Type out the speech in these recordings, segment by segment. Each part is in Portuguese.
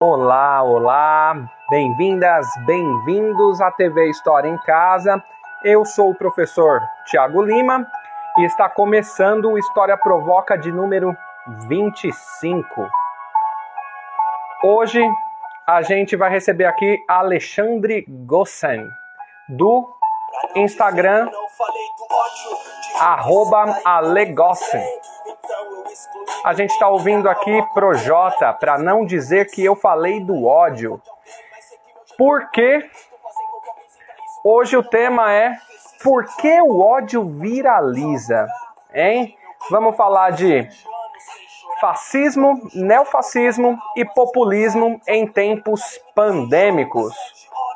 Olá, olá, bem-vindas, bem-vindos à TV História em Casa. Eu sou o professor Tiago Lima e está começando o História Provoca de número 25. Hoje a gente vai receber aqui Alexandre Gossen, do Instagram, arroba Alegossen. A gente está ouvindo aqui Projota, para não dizer que eu falei do ódio. Porque hoje o tema é Por que o ódio viraliza? Hein? Vamos falar de fascismo, neofascismo e populismo em tempos pandêmicos.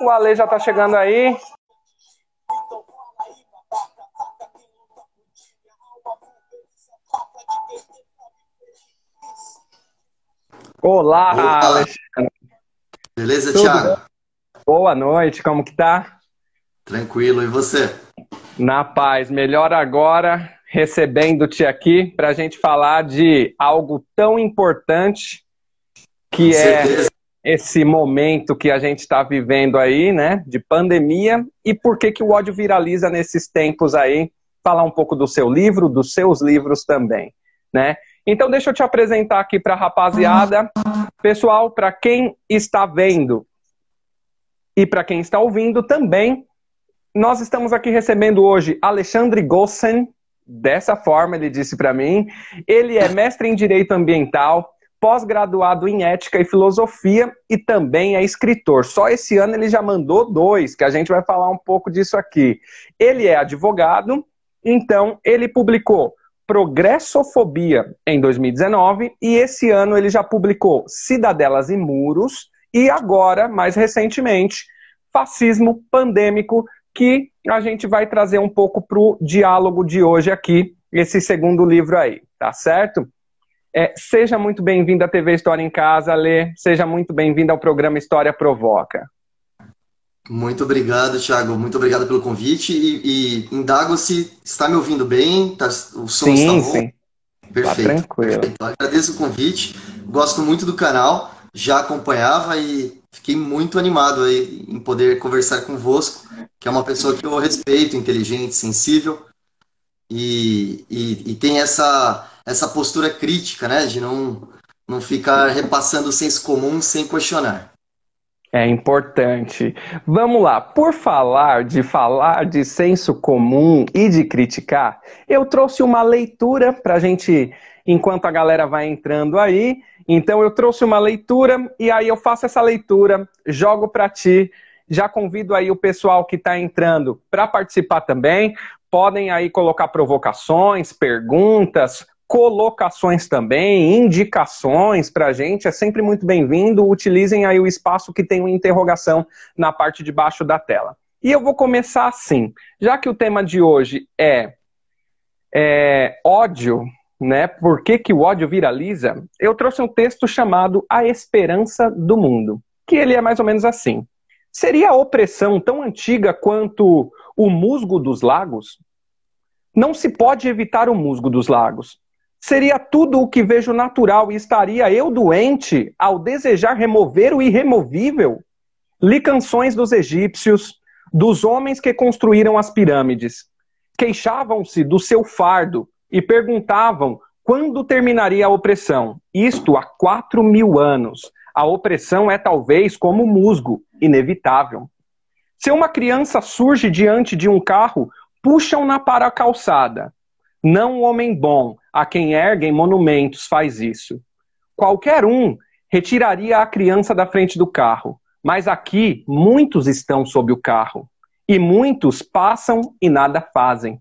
O Ale já está chegando aí. Olá, Alexandre. Beleza, Tudo Thiago? Bom? Boa noite, como que tá? Tranquilo, e você? Na paz, melhor agora recebendo-te aqui para a gente falar de algo tão importante que Com é certeza. esse momento que a gente está vivendo aí, né, de pandemia e por que que o ódio viraliza nesses tempos aí. Falar um pouco do seu livro, dos seus livros também, né? Então, deixa eu te apresentar aqui para a rapaziada. Pessoal, para quem está vendo e para quem está ouvindo também, nós estamos aqui recebendo hoje Alexandre Gossen. Dessa forma, ele disse para mim. Ele é mestre em Direito Ambiental, pós-graduado em Ética e Filosofia e também é escritor. Só esse ano ele já mandou dois, que a gente vai falar um pouco disso aqui. Ele é advogado, então ele publicou Progressofobia em 2019 e esse ano ele já publicou Cidadelas e Muros e agora, mais recentemente, Fascismo Pandêmico, que a gente vai trazer um pouco para o diálogo de hoje aqui, esse segundo livro aí, tá certo? É, seja muito bem-vindo à TV História em Casa, Lê. Seja muito bem-vindo ao programa História Provoca. Muito obrigado, Thiago. Muito obrigado pelo convite. E, e indago se está me ouvindo bem, tá, o som sim, está bom. Sim. Perfeito. Tá tranquilo. Perfeito. Agradeço o convite. Gosto muito do canal, já acompanhava e fiquei muito animado aí em poder conversar convosco, que é uma pessoa que eu respeito, inteligente, sensível e, e, e tem essa, essa postura crítica, né, de não, não ficar repassando o senso comum sem questionar. É importante. Vamos lá. Por falar de falar de senso comum e de criticar, eu trouxe uma leitura para a gente, enquanto a galera vai entrando aí. Então eu trouxe uma leitura e aí eu faço essa leitura, jogo para ti. Já convido aí o pessoal que está entrando para participar também. Podem aí colocar provocações, perguntas, colocações também, indicações para a gente, é sempre muito bem-vindo. Utilizem aí o espaço que tem uma interrogação na parte de baixo da tela. E eu vou começar assim, já que o tema de hoje é, é ódio, né? Por que, que o ódio viraliza? Eu trouxe um texto chamado A Esperança do Mundo, que ele é mais ou menos assim. Seria a opressão tão antiga quanto o musgo dos lagos? Não se pode evitar o musgo dos lagos, Seria tudo o que vejo natural e estaria eu doente ao desejar remover o irremovível? Li canções dos egípcios, dos homens que construíram as pirâmides. Queixavam-se do seu fardo e perguntavam quando terminaria a opressão. Isto há quatro mil anos. A opressão é talvez como musgo, inevitável. Se uma criança surge diante de um carro, puxam-na para a calçada. Não o homem bom, a quem erguem monumentos, faz isso. Qualquer um retiraria a criança da frente do carro, mas aqui muitos estão sob o carro, e muitos passam e nada fazem.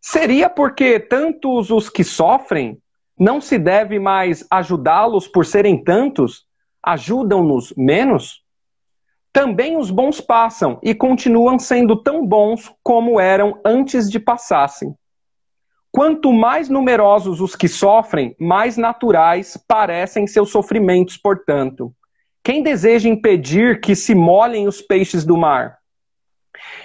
Seria porque tantos os que sofrem não se deve mais ajudá-los por serem tantos? Ajudam-nos menos? Também os bons passam e continuam sendo tão bons como eram antes de passassem. Quanto mais numerosos os que sofrem, mais naturais parecem seus sofrimentos, portanto. Quem deseja impedir que se molhem os peixes do mar?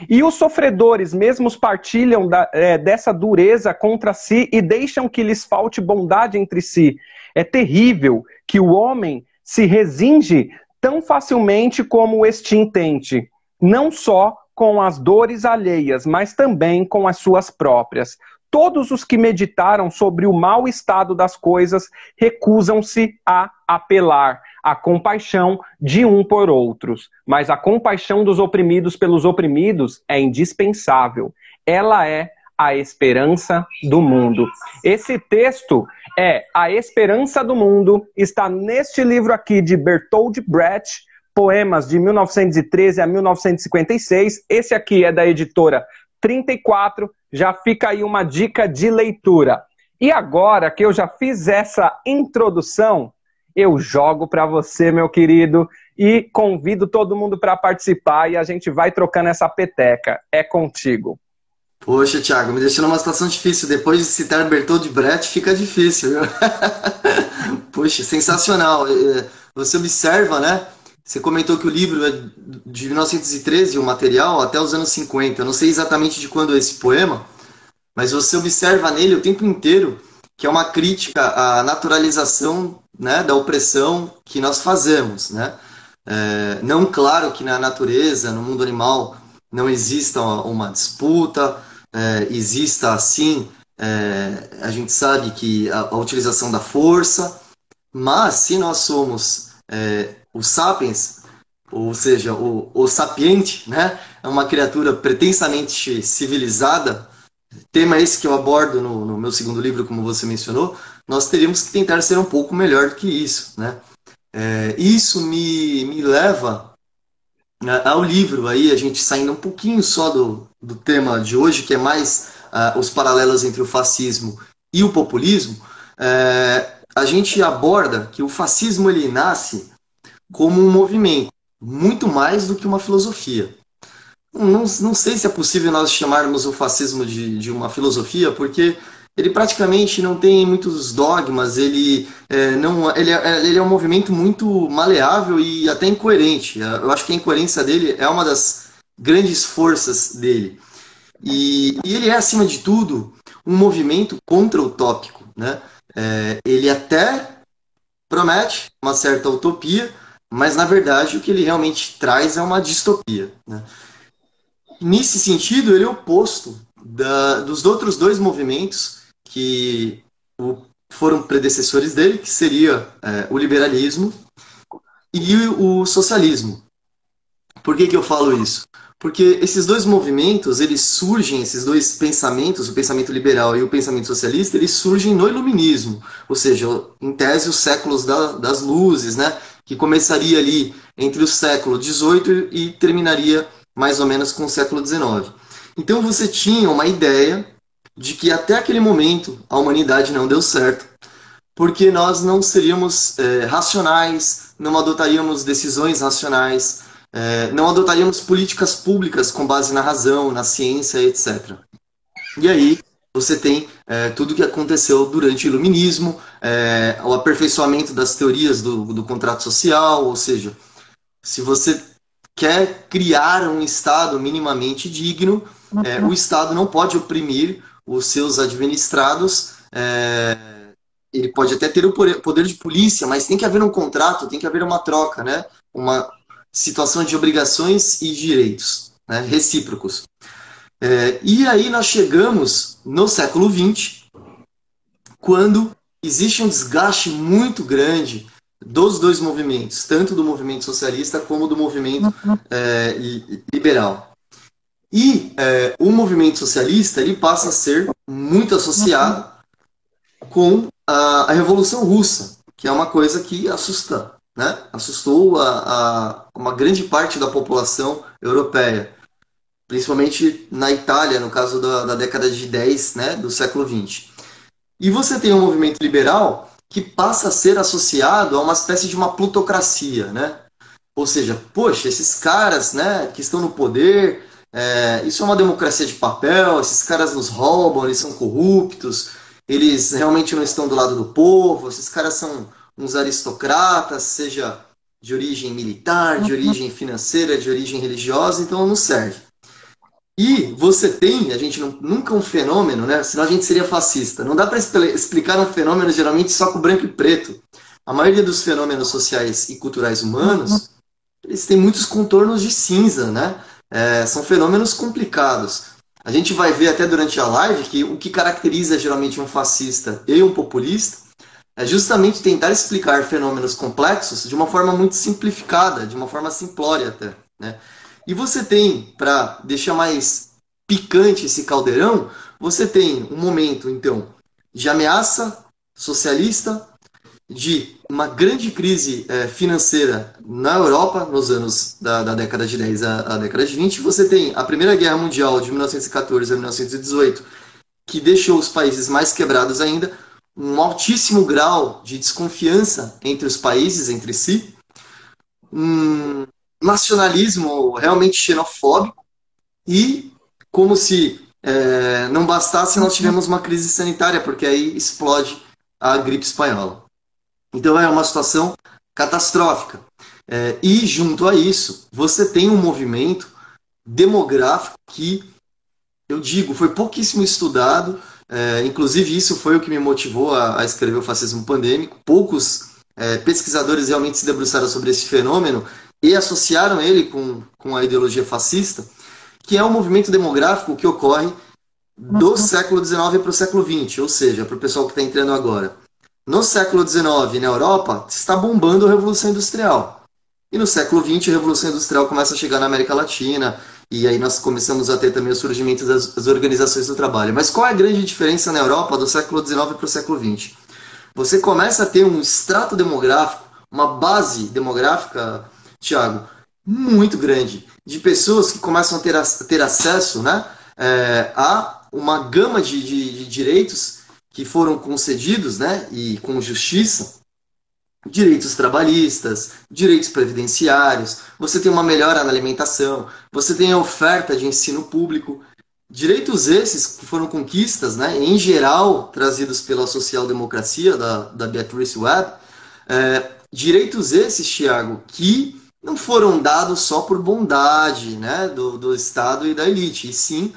E os sofredores mesmos partilham da, é, dessa dureza contra si e deixam que lhes falte bondade entre si. É terrível que o homem se resinge tão facilmente como o extintente, não só com as dores alheias, mas também com as suas próprias. Todos os que meditaram sobre o mau estado das coisas recusam-se a apelar à compaixão de um por outros. Mas a compaixão dos oprimidos pelos oprimidos é indispensável. Ela é a esperança do mundo. Esse texto é A Esperança do Mundo, está neste livro aqui de Bertold Brecht, poemas de 1913 a 1956. Esse aqui é da editora 34. Já fica aí uma dica de leitura. E agora que eu já fiz essa introdução, eu jogo para você, meu querido, e convido todo mundo para participar e a gente vai trocando essa peteca. É contigo. Poxa, Thiago, me deixou numa situação difícil. Depois de citar Bertold Brecht, fica difícil, viu? Poxa, sensacional. É, você observa, né? Você comentou que o livro é de 1913, o material, até os anos 50. Eu não sei exatamente de quando é esse poema, mas você observa nele o tempo inteiro que é uma crítica à naturalização né, da opressão que nós fazemos. Né? É, não claro que na natureza, no mundo animal, não exista uma disputa, é, exista assim, é, a gente sabe que a, a, utilização da força, mas se nós somos é, os sapiens, ou seja, o, o sapiente, né? É uma criatura pretensamente civilizada, tema esse que eu abordo no, no, meu segundo livro, como você mencionou, nós teríamos que tentar ser um pouco melhor do que isso, né? É, isso me, me leva né, ao livro aí, a gente saindo um pouquinho só do, do tema de hoje, que é mais uh, os paralelos entre o fascismo e o populismo, é, a gente aborda que o fascismo ele nasce como um movimento, muito mais do que uma filosofia. Não, não sei se é possível nós chamarmos o fascismo de, de uma filosofia, porque ele praticamente não tem muitos dogmas, ele, é, não, ele, é, ele é um movimento muito maleável e até incoerente. Eu acho que a incoerência dele é uma das grandes forças dele. E, e ele é, acima de tudo, um movimento contra-utópico. Né? É, ele até promete uma certa utopia, mas na verdade o que ele realmente traz é uma distopia. Né? Nesse sentido, ele é oposto da, dos outros dois movimentos que foram predecessores dele, que seria é, o liberalismo e o socialismo. Por que, que eu falo isso? Porque esses dois movimentos, eles surgem, esses dois pensamentos, o pensamento liberal e o pensamento socialista, eles surgem no iluminismo, ou seja, em tese os séculos da, das luzes, né? Que começaria ali entre o século XVIII e terminaria mais ou menos com o século XIX. Então você tinha uma ideia de que até aquele momento a humanidade não deu certo, porque nós não seríamos é, racionais, não adotaríamos decisões racionais, é, não adotaríamos políticas públicas com base na razão, na ciência, etc. E aí você tem é, tudo o que aconteceu durante o iluminismo, é, o aperfeiçoamento das teorias do, do contrato social, ou seja, se você quer criar um Estado minimamente digno, é, o Estado não pode oprimir os seus administrados. É, ele pode até ter o poder de polícia, mas tem que haver um contrato, tem que haver uma troca, né? Uma situação de obrigações e direitos né? recíprocos. É, e aí nós chegamos no século XX, quando existe um desgaste muito grande dos dois movimentos, tanto do movimento socialista como do movimento é, liberal. E é, o movimento socialista ele passa a ser muito associado com a, a Revolução Russa, que é uma coisa que assusta, né? assustou a, a uma grande parte da população europeia principalmente na Itália, no caso da, da década de 10 né, do século 20. E você tem um movimento liberal que passa a ser associado a uma espécie de uma plutocracia, né? Ou seja, poxa, esses caras né, que estão no poder, é, isso é uma democracia de papel, esses caras nos roubam, eles são corruptos, eles realmente não estão do lado do povo, esses caras são uns aristocratas, seja de origem militar, de origem financeira, de origem religiosa, então não serve. E você tem, a gente não, nunca um fenômeno, né? Senão a gente seria fascista. Não dá para explicar um fenômeno geralmente só com branco e preto. a maioria dos fenômenos sociais e culturais humanos, uhum. eles têm muitos contornos de cinza, né? É, são fenômenos complicados. A gente vai ver até durante a live que o que caracteriza geralmente um fascista e um populista é justamente tentar explicar fenômenos complexos de uma forma muito simplificada, de uma forma simplória até. Né? E você tem, para deixar mais picante esse caldeirão, você tem um momento, então, de ameaça socialista, de uma grande crise é, financeira na Europa nos anos da, da década de 10 à, à, década de 20. Você tem a Primeira Guerra Mundial de 1914 a 1918, que deixou os países mais quebrados ainda, um altíssimo grau de desconfiança entre os países, entre si, um nacionalismo realmente xenofóbico e como se é, não bastasse, nós tivemos uma crise sanitária, porque aí explode a gripe espanhola. Então é uma situação catastrófica. É, e junto a isso, você tem um movimento demográfico que, eu digo, foi pouquíssimo estudado. É, inclusive, isso foi o que me motivou a, a escrever o fascismo pandêmico. Poucos é, pesquisadores realmente se debruçaram sobre esse fenômeno e associaram ele com, com a ideologia fascista, que é um movimento demográfico que ocorre do uhum. século XIX para o século XX, ou seja, para o pessoal que está entrando agora. No século XIX, na Europa, está bombando a Revolução Industrial. E no século XX, a Revolução Industrial começa a chegar na América Latina, e aí nós começamos a ter também o surgimento das, das organizações do trabalho. Mas qual é a grande diferença na Europa do século XIX para o século XX? Você começa a ter um extrato demográfico, uma base demográfica, Tiago, muito grande, de pessoas que começam a ter, a, ter acesso né, é, a uma gama de, de, de direitos que foram concedidos, né, e com justiça, direitos trabalhistas, direitos previdenciários, você tem uma melhora na alimentação, você tem a oferta de ensino público, direitos esses que foram conquistas, né, em geral trazidos pela social-democracia da, da Beatrice Webb, é, direitos esses, Tiago, que não foram dados só por bondade né, do, do Estado e da elite, e sim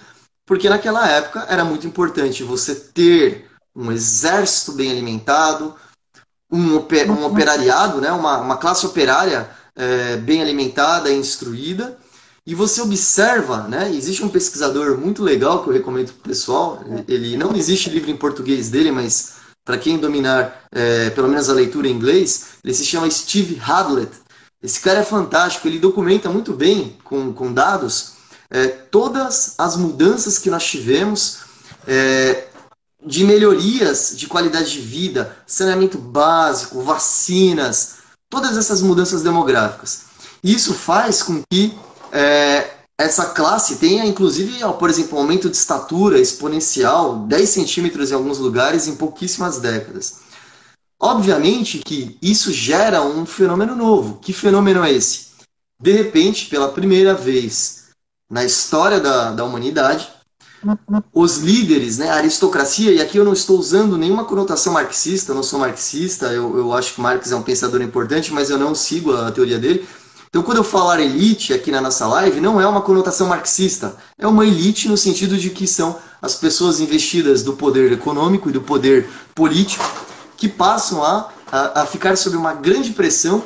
porque naquela época era muito importante você ter um exército bem alimentado, um, oper, um operariado, né, uma, uma classe operária é, bem alimentada e instruída. E você observa, né, existe um pesquisador muito legal que eu recomendo para o pessoal, ele não existe livro em português dele, mas para quem dominar é, pelo menos a leitura em inglês, ele se chama Steve Hadlett. Esse cara é fantástico, ele documenta muito bem com, com dados é, todas as mudanças que nós tivemos é, de melhorias de qualidade de vida, saneamento básico, vacinas, todas essas mudanças demográficas. Isso faz com que é, essa classe tenha, inclusive, por exemplo, um aumento de estatura exponencial, 10 centímetros em alguns lugares, em pouquíssimas décadas. Obviamente que isso gera um fenômeno novo. Que fenômeno é esse? De repente, pela primeira vez na história da, da humanidade, os líderes, né, a aristocracia, e aqui eu não estou usando nenhuma conotação marxista, eu não sou marxista, eu, eu acho que Marx é um pensador importante, mas eu não sigo a teoria dele. Então, quando eu falar elite aqui na nossa live, não é uma conotação marxista, é uma elite no sentido de que são as pessoas investidas do poder econômico e do poder político que passam a, a, a ficar sob uma grande pressão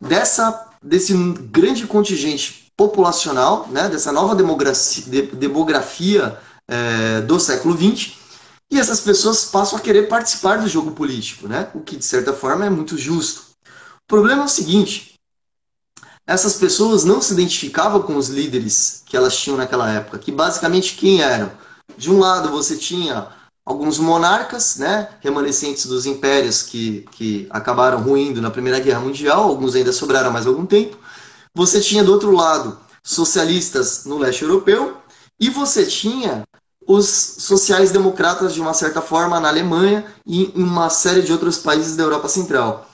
dessa, desse grande contingente populacional, né, dessa nova demografia, demografia é, do século XX, e essas pessoas passam a querer participar do jogo político, né, o que de certa forma é muito justo. O problema é o seguinte: essas pessoas não se identificavam com os líderes que elas tinham naquela época, que basicamente quem eram? De um lado você tinha alguns monarcas, né, remanescentes dos impérios que, que acabaram ruindo na Primeira Guerra Mundial, alguns ainda sobraram mais algum tempo. Você tinha do outro lado socialistas no leste europeu e você tinha os sociais-democratas, de uma certa forma, na Alemanha e em uma série de outros países da Europa Central.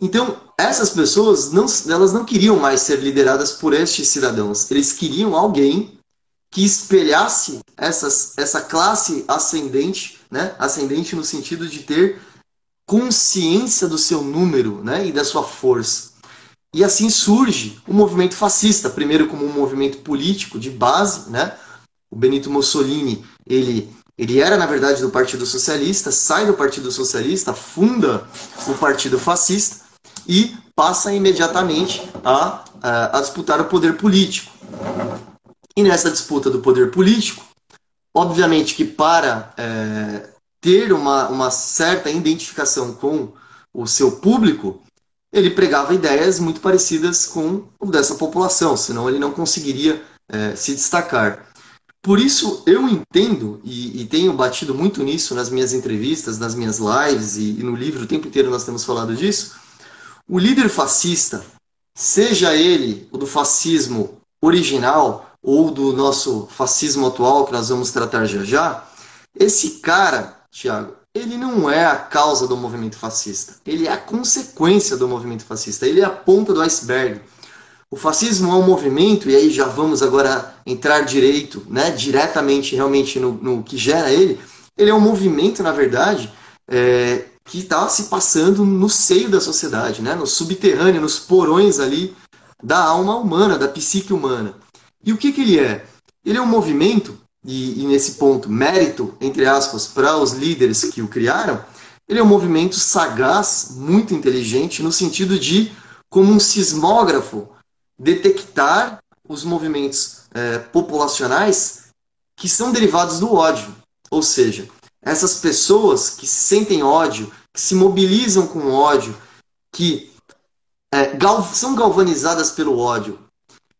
Então, essas pessoas não, elas não queriam mais ser lideradas por estes cidadãos. Eles queriam alguém que espelhasse essas, essa classe ascendente, né? ascendente no sentido de ter consciência do seu número né? e da sua força. E assim surge o movimento fascista, primeiro como um movimento político de base, né? O Benito Mussolini, ele Ele era, na verdade, do Partido Socialista, sai do Partido Socialista, funda o Partido Fascista e passa imediatamente a, a disputar o poder político. E nessa disputa do poder político, obviamente que para é, ter uma, uma certa identificação com o seu público, ele pregava ideias muito parecidas com o dessa população, senão ele não conseguiria é, se destacar. Por isso, eu entendo e, e, tenho batido muito nisso nas minhas entrevistas, nas minhas lives e, e no livro, o tempo inteiro nós temos falado disso. O líder fascista, seja ele o do fascismo original ou do nosso fascismo atual, que nós vamos tratar já já, esse cara, Tiago, ele não é a causa do movimento fascista. Ele é a consequência do movimento fascista. Ele é a ponta do iceberg. O fascismo é um movimento, e aí já vamos agora entrar direito, né, diretamente realmente no, no que gera ele. Ele é um movimento, na verdade, é, que está se passando no seio da sociedade, né, no subterrâneo, nos porões ali da alma humana, da psique humana. E o que, que ele é? Ele é um movimento, e, e nesse ponto, mérito, entre aspas, para os líderes que o criaram, ele é um movimento sagaz, muito inteligente, no sentido de, como um sismógrafo, detectar os movimentos é, populacionais que são derivados do ódio. Ou seja, essas pessoas que sentem ódio, que se mobilizam com ódio, que é, gal são galvanizadas pelo ódio.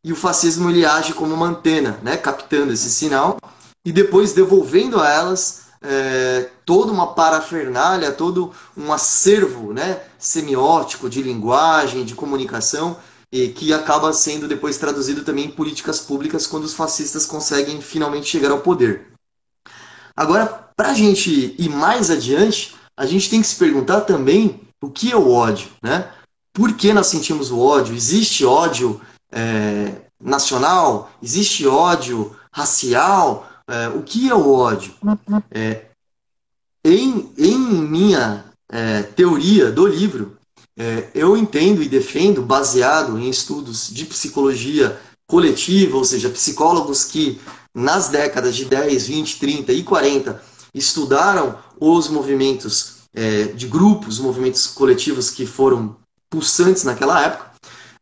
E o fascismo ele age como uma antena, né, captando esse sinal e depois devolvendo a elas é, toda uma parafernália, todo um acervo né, semiótico de linguagem, de comunicação e que acaba sendo depois traduzido também em políticas públicas quando os fascistas conseguem finalmente chegar ao poder. Agora, para a gente ir mais adiante, a gente tem que se perguntar também o que é o ódio, né? Por que nós sentimos o ódio? Existe ódio é, nacional? Existe ódio racial? É, o que é o ódio? É, em, em minha é, teoria do livro, é, eu entendo e defendo, baseado em estudos de psicologia coletiva, ou seja, psicólogos que nas décadas de 10, 20, 30 e 40 estudaram os movimentos é, de grupos, movimentos coletivos que foram pulsantes naquela época.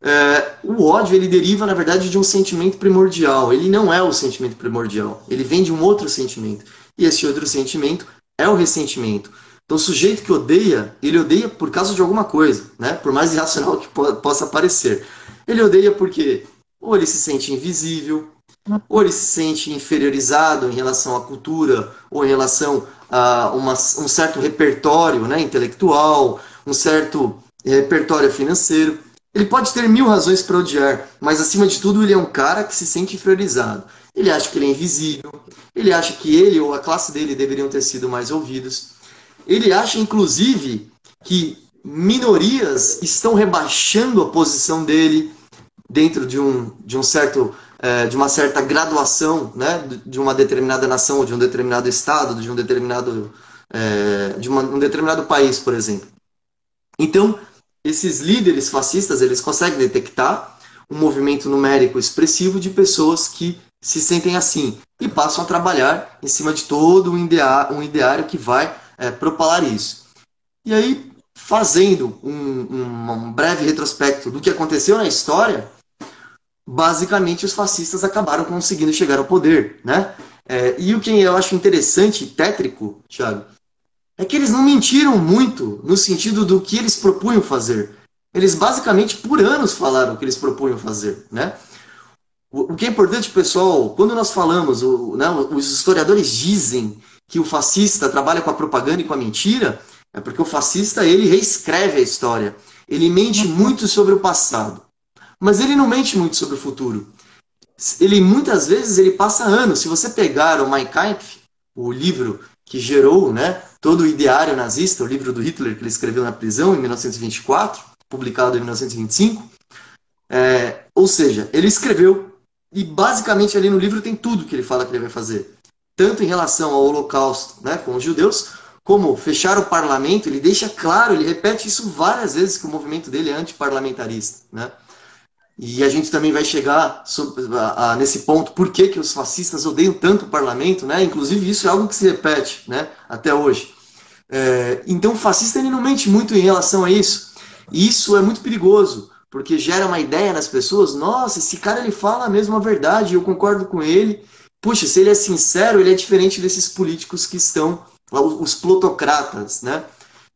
É, o ódio ele deriva, na verdade, de um sentimento primordial. Ele não é o sentimento primordial. Ele vem de um outro sentimento. E esse outro sentimento é o ressentimento. Então, o sujeito que odeia, ele odeia por causa de alguma coisa, né? Por mais irracional que po possa parecer. Ele odeia porque ou ele se sente invisível, ou ele se sente inferiorizado em relação à cultura, ou em relação a uma, um certo repertório né, intelectual, um certo repertório financeiro. Ele pode ter mil razões para odiar, mas acima de tudo ele é um cara que se sente inferiorizado. Ele acha que ele é invisível, ele acha que ele ou a classe dele deveriam ter sido mais ouvidos. Ele acha, inclusive, que minorias estão rebaixando a posição dele dentro de um, de um certo é, de uma certa graduação né, de uma determinada nação, de um determinado estado, de um determinado é, de uma, um determinado país, por exemplo. Então, esses líderes fascistas eles conseguem detectar um movimento numérico expressivo de pessoas que se sentem assim e passam a trabalhar em cima de todo um ideário, um ideário que vai é, propalar isso. E aí, fazendo um, um, um breve retrospecto do que aconteceu na história, basicamente os fascistas acabaram conseguindo chegar ao poder, né? É, e o que eu acho interessante tétrico, Thiago, é que eles não mentiram muito no sentido do que eles propunham fazer. Eles basicamente por anos falaram o que eles propunham fazer, né? O, o que é importante, pessoal, quando nós falamos, o, né, os historiadores dizem que o fascista trabalha com a propaganda e com a mentira, é porque o fascista ele reescreve a história. Ele mente muito sobre o passado, mas ele não mente muito sobre o futuro. Ele muitas vezes ele passa anos. Se você pegar o Mein Kampf, o livro que gerou, né, todo o ideário nazista, o livro do Hitler que ele escreveu na prisão em 1924, publicado em 1925, é, ou seja, ele escreveu e basicamente ali no livro tem tudo que ele fala que ele vai fazer tanto em relação ao Holocausto né, com os judeus, como fechar o parlamento, ele deixa claro, ele repete isso várias vezes, que o movimento dele é antiparlamentarista. Né? e a gente também vai chegar nesse ponto, por que, que os fascistas odeiam tanto o parlamento, né? Inclusive, isso é algo que se repete né? até hoje. É, então, o fascista ele não mente muito em relação a isso. E isso é muito perigoso, porque gera uma ideia nas pessoas: nossa, esse cara ele fala a mesma verdade, eu concordo com ele. Puxa, se ele é sincero, ele é diferente desses políticos que estão, os plutocratas, né?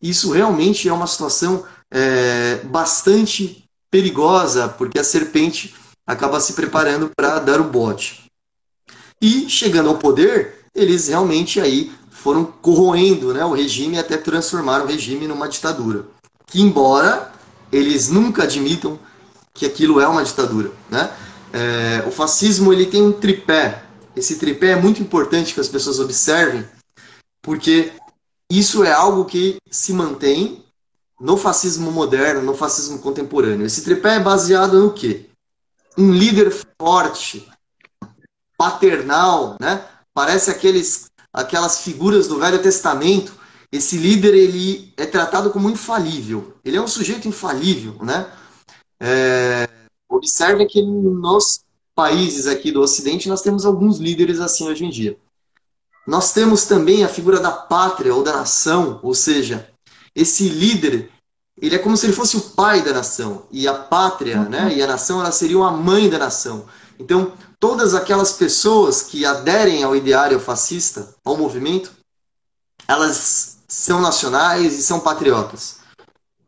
Isso realmente é uma situação é, bastante perigosa, porque a serpente acaba se preparando para dar o bote. E chegando ao poder, eles realmente aí foram corroendo né, o regime até transformar o regime numa ditadura. Que embora eles nunca admitam que aquilo é uma ditadura. Né? É, o fascismo ele tem um tripé. Esse tripé é muito importante que as pessoas observem, porque isso é algo que se mantém no fascismo moderno, no fascismo contemporâneo. Esse tripé é baseado no quê? Um líder forte, paternal, né? Parece aqueles, aquelas figuras do Velho Testamento. Esse líder ele é tratado como infalível. Ele é um sujeito infalível, né? É, observe que nos países aqui do Ocidente nós temos alguns líderes assim hoje em dia. Nós temos também a figura da pátria ou da nação, ou seja, esse líder, ele é como se ele fosse o pai da nação. E a pátria, uhum. né, e a nação, ela seria a mãe da nação. Então, todas aquelas pessoas que aderem ao ideário fascista, ao movimento, elas são nacionais e são patriotas.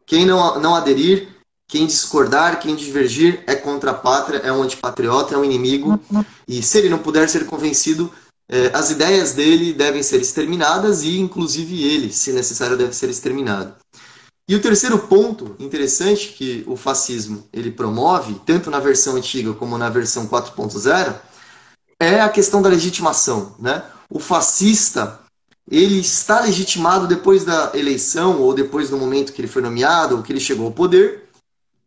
Quem não, não aderir, quem discordar, quem divergir, é contra a pátria, é um antipatriota, é um inimigo. E se ele não puder ser convencido, é, as ideias dele devem ser exterminadas e, inclusive, ele, se necessário, deve ser exterminado. E o terceiro ponto interessante que o fascismo ele promove, tanto na versão antiga como na versão 4.0, é a questão da legitimação. Né? O fascista ele está legitimado depois da eleição ou depois do momento que ele foi nomeado ou que ele chegou ao poder,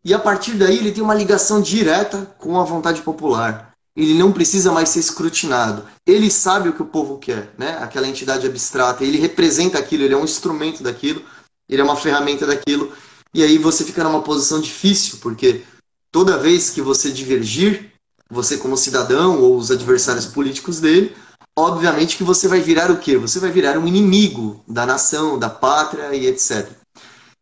e a partir daí ele tem uma ligação direta com a vontade popular ele não precisa mais ser escrutinado. Ele sabe o que o povo quer, né? Aquela entidade abstrata, ele representa aquilo, ele é um instrumento daquilo, ele é uma ferramenta daquilo. E aí você fica numa posição difícil, porque toda vez que você divergir, você como cidadão ou os adversários políticos dele, obviamente que você vai virar o quê? Você vai virar um inimigo da nação, da pátria e etc.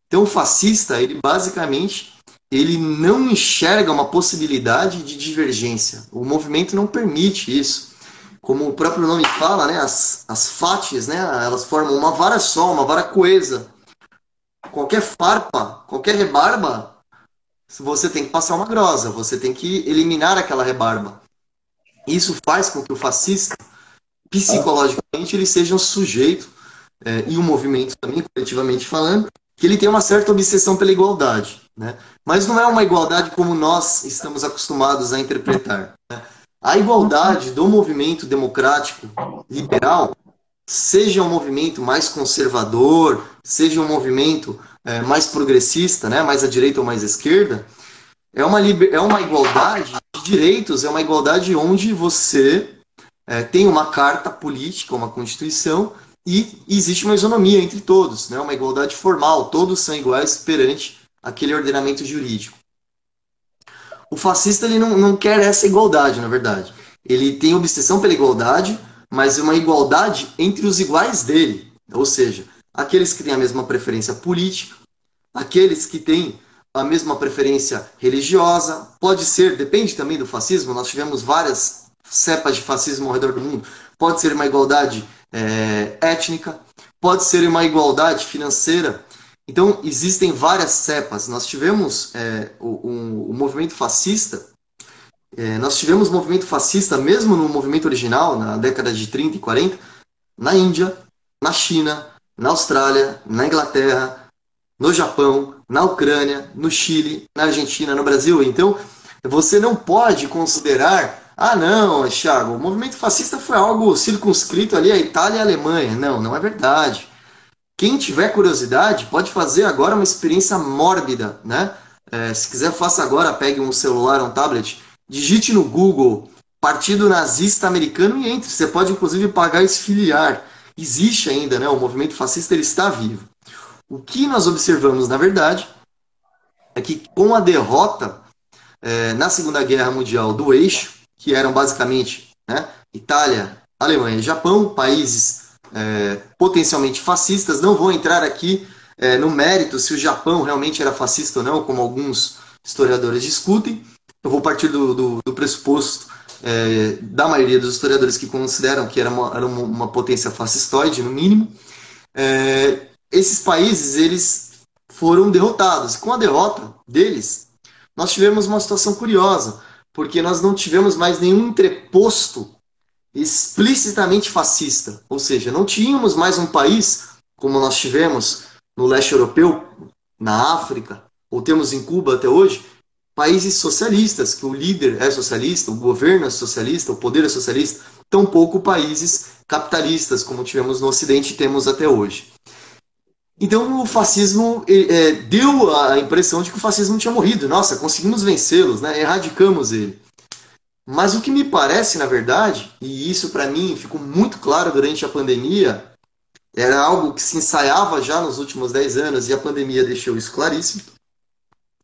Então o fascista, ele basicamente ele não enxerga uma possibilidade de divergência. O movimento não permite isso. Como o próprio nome fala, né, as, as fates, né, elas formam uma vara só, uma vara coesa. Qualquer farpa, qualquer rebarba, você tem que passar uma grosa, você tem que eliminar aquela rebarba. Isso faz com que o fascista, psicologicamente, ele seja um sujeito, é, e um movimento também, coletivamente falando, que ele tem uma certa obsessão pela igualdade. Né? Mas não é uma igualdade como nós estamos acostumados a interpretar. Né? A igualdade do movimento democrático liberal, seja um movimento mais conservador, seja um movimento é, mais progressista, né? mais à direita ou mais à esquerda, é uma, liber... é uma igualdade de direitos, é uma igualdade onde você é, tem uma carta política, uma constituição, e existe uma isonomia entre todos, né? uma igualdade formal, todos são iguais perante aquele ordenamento jurídico. O fascista ele não, não quer essa igualdade, na verdade. Ele tem obsessão pela igualdade, mas uma igualdade entre os iguais dele. Ou seja, aqueles que têm a mesma preferência política, aqueles que têm a mesma preferência religiosa, pode ser, depende também do fascismo, nós tivemos várias cepas de fascismo ao redor do mundo, pode ser uma igualdade é, étnica, pode ser uma igualdade financeira, então, existem várias cepas. Nós tivemos é, o, um, o, movimento fascista, é, nós tivemos movimento fascista mesmo no movimento original, na década de 30 e 40, na Índia, na China, na Austrália, na Inglaterra, no Japão, na Ucrânia, no Chile, na Argentina, no Brasil. Então, você não pode considerar, ah, não, Thiago, o movimento fascista foi algo circunscrito ali à Itália e à Alemanha. Não, não é verdade. Quem tiver curiosidade, pode fazer agora uma experiência mórbida, né? É, se quiser, faça agora, pegue um celular, um tablet, digite no Google Partido Nazista Americano e entre. Você pode, inclusive, pagar esse filiar. Existe ainda, né? O movimento fascista ele está vivo. O que nós observamos, na verdade, é que com a derrota é, na Segunda Guerra Mundial do eixo, que eram basicamente né, Itália, Alemanha e Japão, países é, potencialmente fascistas. Não vou entrar aqui é, no mérito se o Japão realmente era fascista ou não, como alguns historiadores discutem. Eu vou partir do, do, do pressuposto é, da maioria dos historiadores que consideram que era uma, era uma potência fascistoide, no mínimo. É, esses países eles foram derrotados. Com a derrota deles, nós tivemos uma situação curiosa, porque nós não tivemos mais nenhum entreposto explicitamente fascista. Ou seja, não tínhamos mais um país, como nós tivemos no leste europeu, na África, ou temos em Cuba até hoje, países socialistas, que o líder é socialista, o governo é socialista, o poder é socialista, tampouco países capitalistas, como tivemos no Ocidente e temos até hoje. Então o fascismo é, deu a impressão de que o fascismo tinha morrido. Nossa, conseguimos vencê-los, né? erradicamos ele. Mas o que me parece, na verdade, e isso para mim ficou muito claro durante a pandemia, era algo que se ensaiava já nos últimos 10 anos e a pandemia deixou isso claríssimo,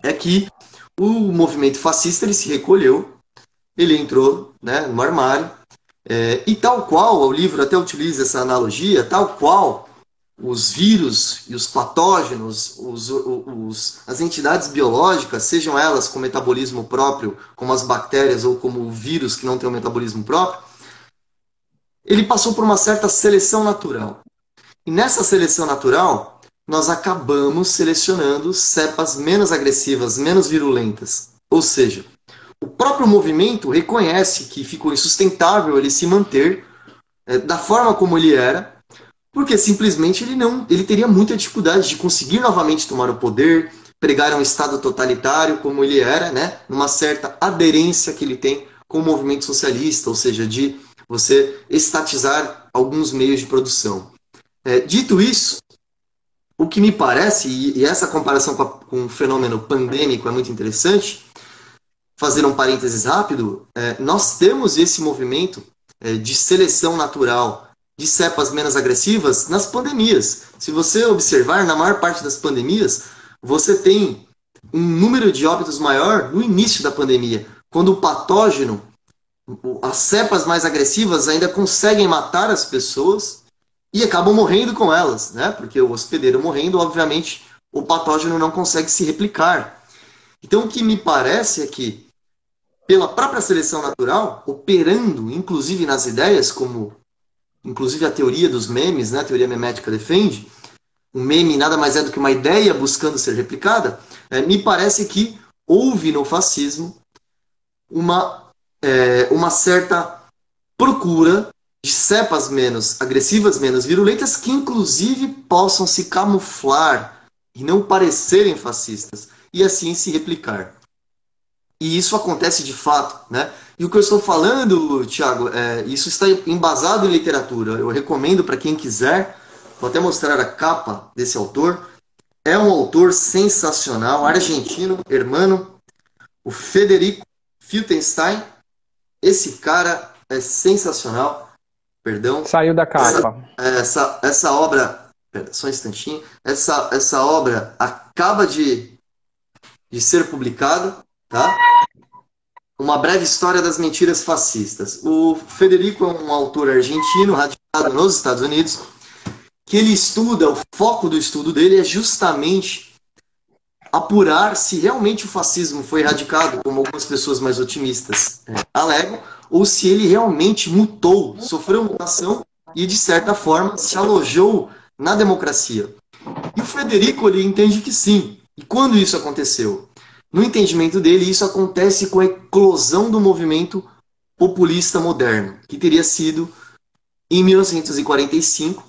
é que o movimento fascista ele se recolheu, ele entrou né, no armário, é, e tal qual, o livro até utiliza essa analogia, tal qual os vírus e os patógenos, os, os, as entidades biológicas, sejam elas com metabolismo próprio, como as bactérias ou como o vírus que não tem um metabolismo próprio, ele passou por uma certa seleção natural. E nessa seleção natural, nós acabamos selecionando cepas menos agressivas, menos virulentas. Ou seja, o próprio movimento reconhece que ficou insustentável ele se manter é, da forma como ele era porque simplesmente ele não, ele teria muita dificuldade de conseguir novamente tomar o poder, pregar um estado totalitário como ele era, né, numa certa aderência que ele tem com o movimento socialista, ou seja, de você estatizar alguns meios de produção. É, dito isso, o que me parece, e, essa comparação com, a, com, o fenômeno pandêmico é muito interessante, fazer um parênteses rápido, é, nós temos esse movimento é, de seleção natural de cepas menos agressivas nas pandemias. Se você observar, na maior parte das pandemias, você tem um número de óbitos maior no início da pandemia, quando o patógeno, as cepas mais agressivas ainda conseguem matar as pessoas e acabam morrendo com elas, né? Porque o hospedeiro morrendo, obviamente, o patógeno não consegue se replicar. Então, o que me parece é que, pela própria seleção natural, operando inclusive nas ideias, como inclusive a teoria dos memes, né, a teoria memética defende, um meme nada mais é do que uma ideia buscando ser replicada, é, me parece que houve no fascismo uma, é, uma certa procura de cepas menos agressivas, menos virulentas, que inclusive possam se camuflar e não parecerem fascistas, e assim se replicar. E isso acontece de fato, né? E o que eu estou falando, Tiago, é, isso está embasado em literatura. Eu recomendo para quem quiser, vou até mostrar a capa desse autor. É um autor sensacional, argentino, hermano, o Federico Filtenstein. Esse cara é sensacional. Perdão. Saiu da capa. Essa, essa, essa obra. Pera, só um instantinho. Essa, essa obra acaba de, de ser publicada, tá? Uma breve história das mentiras fascistas. O Federico é um autor argentino, radicado nos Estados Unidos, que ele estuda, o foco do estudo dele é justamente apurar se realmente o fascismo foi erradicado, como algumas pessoas mais otimistas é, alegam, ou se ele realmente mutou, sofreu mutação e, de certa forma, se alojou na democracia. E o Federico ele entende que sim. E quando isso aconteceu? No entendimento dele, isso acontece com a eclosão do movimento populista moderno, que teria sido em 1945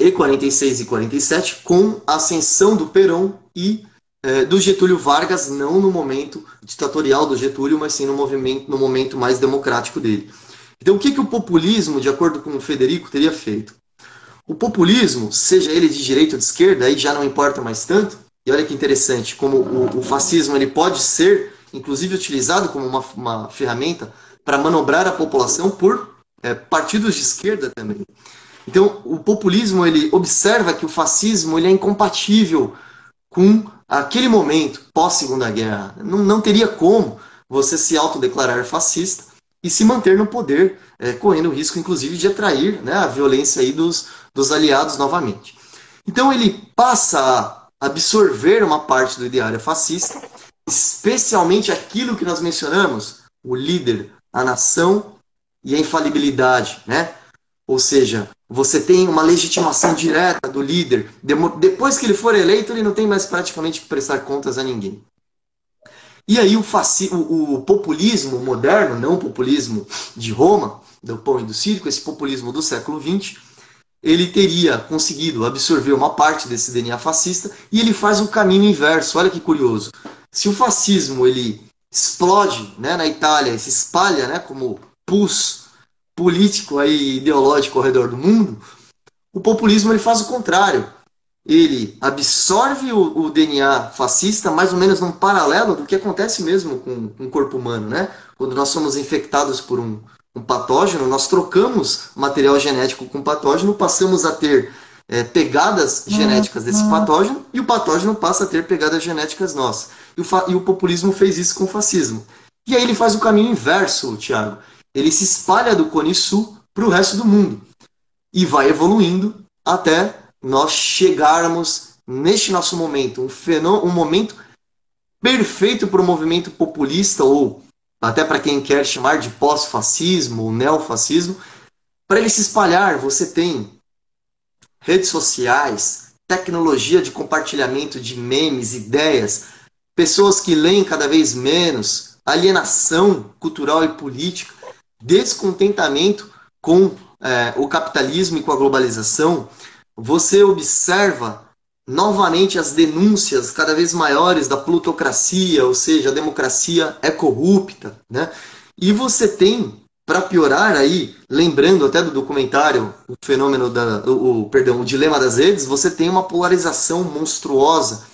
e 46 e 47, com a ascensão do Perón e eh, do Getúlio Vargas, não no momento ditatorial do Getúlio, mas sim no, movimento, no momento mais democrático dele. Então, o que, que o populismo, de acordo com o Federico, teria feito? O populismo, seja ele de direita ou de esquerda, aí já não importa mais tanto, e olha que interessante, como o, o fascismo ele pode ser, inclusive, utilizado como uma, uma ferramenta para manobrar a população por é, partidos de esquerda também. Então, o populismo ele observa que o fascismo ele é incompatível com aquele momento, pós-segunda guerra, não, não teria como você se autodeclarar fascista e se manter no poder, é, correndo o risco, inclusive, de atrair né, a violência aí dos, dos aliados novamente. Então ele passa a absorver uma parte do ideário fascista, especialmente aquilo que nós mencionamos, o líder, a nação e a infalibilidade, né? Ou seja, você tem uma legitimação direta do líder. Depois que ele for eleito, ele não tem mais praticamente que prestar contas a ninguém. E aí o, faci, o, o populismo moderno, não o populismo de Roma, do pão e do circo, esse populismo do século XX, ele teria conseguido absorver uma parte desse DNA fascista e ele faz um caminho inverso. Olha que curioso. Se o fascismo ele explode né, na Itália, se espalha né, como pus político aí, ideológico ao redor do mundo, o populismo ele faz o contrário ele absorve o, o, DNA fascista mais ou menos num paralelo do que acontece mesmo com, com o corpo humano, né? Quando nós somos infectados por um, um patógeno, nós trocamos material genético com patógeno, passamos a ter é, pegadas genéticas desse patógeno e o patógeno passa a ter pegadas genéticas nossas. E o, e o populismo fez isso com o fascismo. E aí ele faz o caminho inverso, Tiago. Ele se espalha do Cone Sul para o resto do mundo e vai evoluindo até nós chegarmos neste nosso momento, um, fenômeno, um momento perfeito para o movimento populista, ou até para quem quer chamar de pós-fascismo ou neofascismo, para ele se espalhar, você tem redes sociais, tecnologia de compartilhamento de memes, ideias, pessoas que leem cada vez menos, alienação cultural e política, descontentamento com é, o capitalismo e com a globalização, você observa novamente as denúncias cada vez maiores da plutocracia, ou seja, a democracia é corrupta, né? E você tem, para piorar aí, lembrando até do documentário, o fenômeno da, o, o, perdão, o dilema das redes, você tem uma polarização monstruosa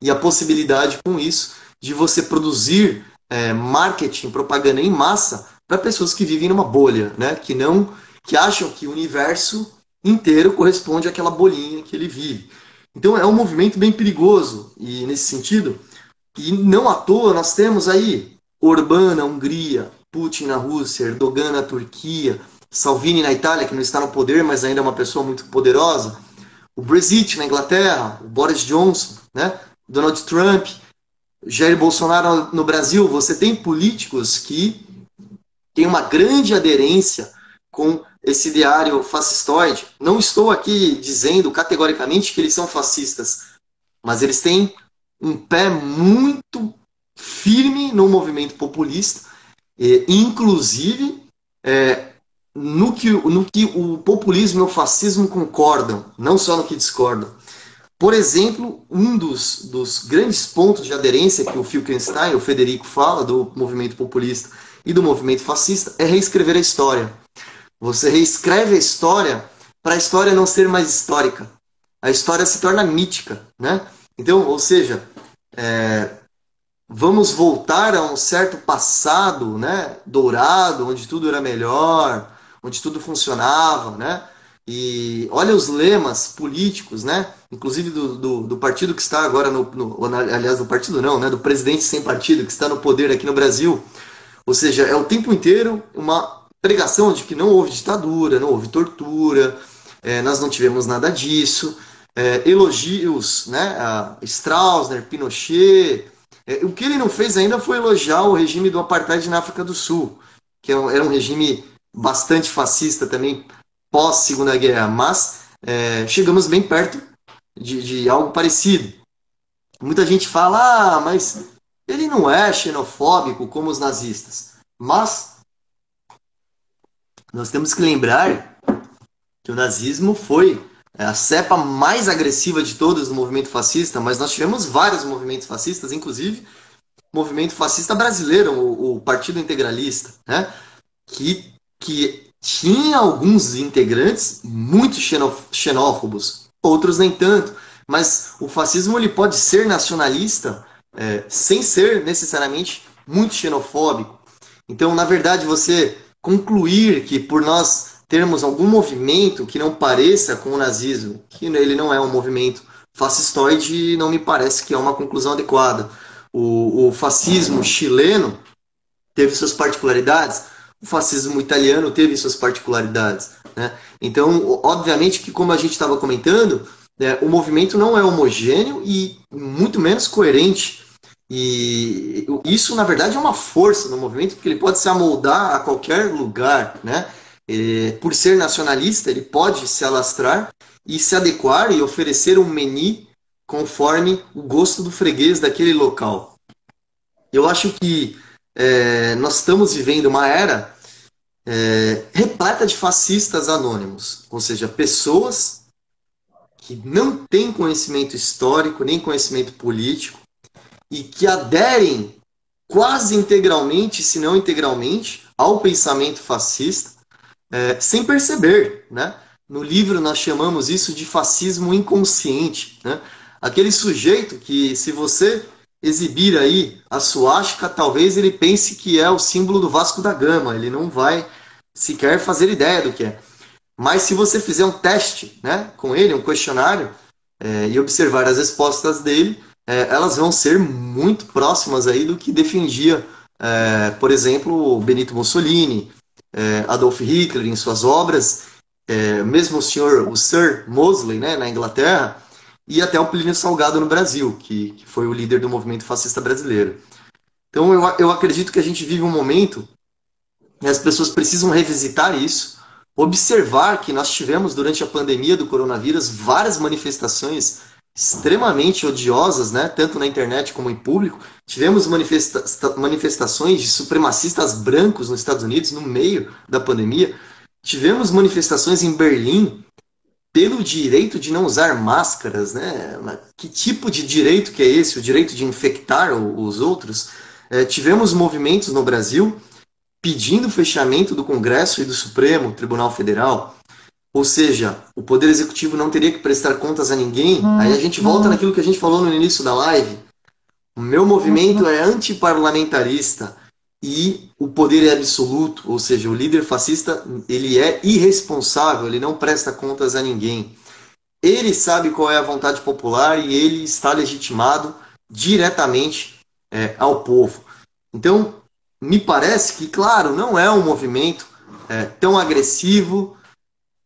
e a possibilidade com isso de você produzir é, marketing, propaganda em massa para pessoas que vivem numa bolha, né? Que não, que acham que o universo inteiro corresponde àquela bolinha que ele vive. Então é um movimento bem perigoso e nesse sentido, e não à toa nós temos aí Orbán na Hungria, Putin na Rússia, Erdogan na Turquia, Salvini na Itália, que não está no poder, mas ainda é uma pessoa muito poderosa, o Brexit na Inglaterra, o Boris Johnson, né? Donald Trump, Jair Bolsonaro no Brasil, você tem políticos que têm uma grande aderência com esse diário fascistoide. Não estou aqui dizendo categoricamente que eles são fascistas, mas eles têm um pé muito firme no movimento populista, inclusive é, no, que, no que o populismo e o fascismo concordam, não só no que discordam. Por exemplo, um dos, dos grandes pontos de aderência que o Filkenstein, o Federico, fala do movimento populista e do movimento fascista é reescrever a história. Você reescreve a história para a história não ser mais histórica. A história se torna mítica, né? Então, ou seja, é, vamos voltar a um certo passado, né? Dourado, onde tudo era melhor, onde tudo funcionava, né? E olha os lemas políticos, né? Inclusive do, do, do partido que está agora no, no, aliás, do partido não, né? Do presidente sem partido que está no poder aqui no Brasil. Ou seja, é o tempo inteiro uma pregação de que não houve ditadura, não houve tortura, é, nós não tivemos nada disso, é, elogios né, a Pinochet. É, o que ele não fez ainda foi elogiar o regime do apartheid na África do Sul, que é era um regime bastante fascista também pós Segunda Guerra, mas é, chegamos bem perto de, de algo parecido. Muita gente fala, ah, mas ele não é xenofóbico como os nazistas. Mas nós temos que lembrar que o nazismo foi é, a cepa mais agressiva de todas do movimento fascista, mas nós tivemos vários movimentos fascistas, inclusive o movimento fascista brasileiro, o, o Partido Integralista, né? que, que tinha alguns integrantes muito xenófobos, outros nem tanto. Mas o fascismo ele pode ser nacionalista é, sem ser necessariamente muito xenofóbico. Então, na verdade, você concluir que por nós termos algum movimento que não pareça com o nazismo, que ele não é um movimento fascistoide não me parece que é uma conclusão adequada. O, o fascismo chileno teve suas particularidades, o fascismo italiano teve suas particularidades. Né? Então, obviamente que, como a gente estava comentando, né, o movimento não é homogêneo e muito menos coerente. E isso, na verdade, é uma força no movimento, porque ele pode se amoldar a qualquer lugar. Né? E, por ser nacionalista, ele pode se alastrar e se adequar e oferecer um menu conforme o gosto do freguês daquele local. Eu acho que é, nós estamos vivendo uma era é, repleta de fascistas anônimos, ou seja, pessoas que não têm conhecimento histórico nem conhecimento político e que aderem quase integralmente, se não integralmente, ao pensamento fascista, é, sem perceber, né? No livro nós chamamos isso de fascismo inconsciente, né? Aquele sujeito que, se você exibir aí a suástica, talvez ele pense que é o símbolo do Vasco da Gama. Ele não vai sequer fazer ideia do que é. Mas se você fizer um teste né, com ele, um questionário, é, e observar as respostas dele, é, elas vão ser muito próximas aí do que defendia, é, por exemplo, Benito Mussolini, é, Adolf Hitler em suas obras, é, mesmo o senhor, o Sir Mosley, né, na Inglaterra, e até o Plínio Salgado no Brasil, que, que foi o líder do movimento fascista brasileiro. Então eu, eu acredito que a gente vive um momento e as pessoas precisam revisitar isso, observar que nós tivemos durante a pandemia do coronavírus várias manifestações extremamente odiosas, né, tanto na internet como em público. Tivemos manifesta manifestações de supremacistas brancos nos Estados Unidos no meio da pandemia. Tivemos manifestações em Berlim pelo direito de não usar máscaras, né? Que tipo de direito que é esse? O direito de infectar os outros? É, tivemos movimentos no Brasil pedindo o fechamento do Congresso e do Supremo Tribunal Federal. Ou seja, o Poder Executivo não teria que prestar contas a ninguém. Hum, Aí a gente volta hum. naquilo que a gente falou no início da live. O meu movimento hum. é antiparlamentarista e o poder é absoluto, ou seja, o líder fascista ele é irresponsável, ele não presta contas a ninguém. Ele sabe qual é a vontade popular e ele está legitimado diretamente é, ao povo. Então, me parece que, claro, não é um movimento é, tão agressivo,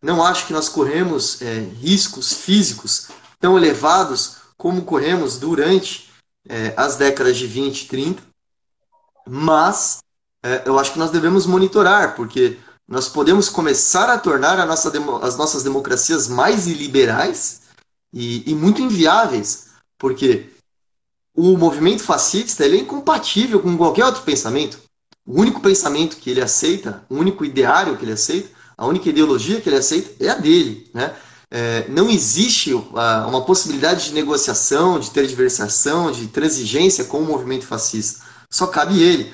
não acho que nós corremos é, riscos físicos tão elevados como corremos durante é, as décadas de 20 e 30, mas é, eu acho que nós devemos monitorar, porque nós podemos começar a tornar a nossa, as nossas democracias mais iliberais e, e muito inviáveis, porque o movimento fascista ele é incompatível com qualquer outro pensamento. O único pensamento que ele aceita, o único ideário que ele aceita, a única ideologia que ele aceita é a dele. Né? É, não existe uh, uma possibilidade de negociação, de tergiversação, de transigência com o movimento fascista. Só cabe ele.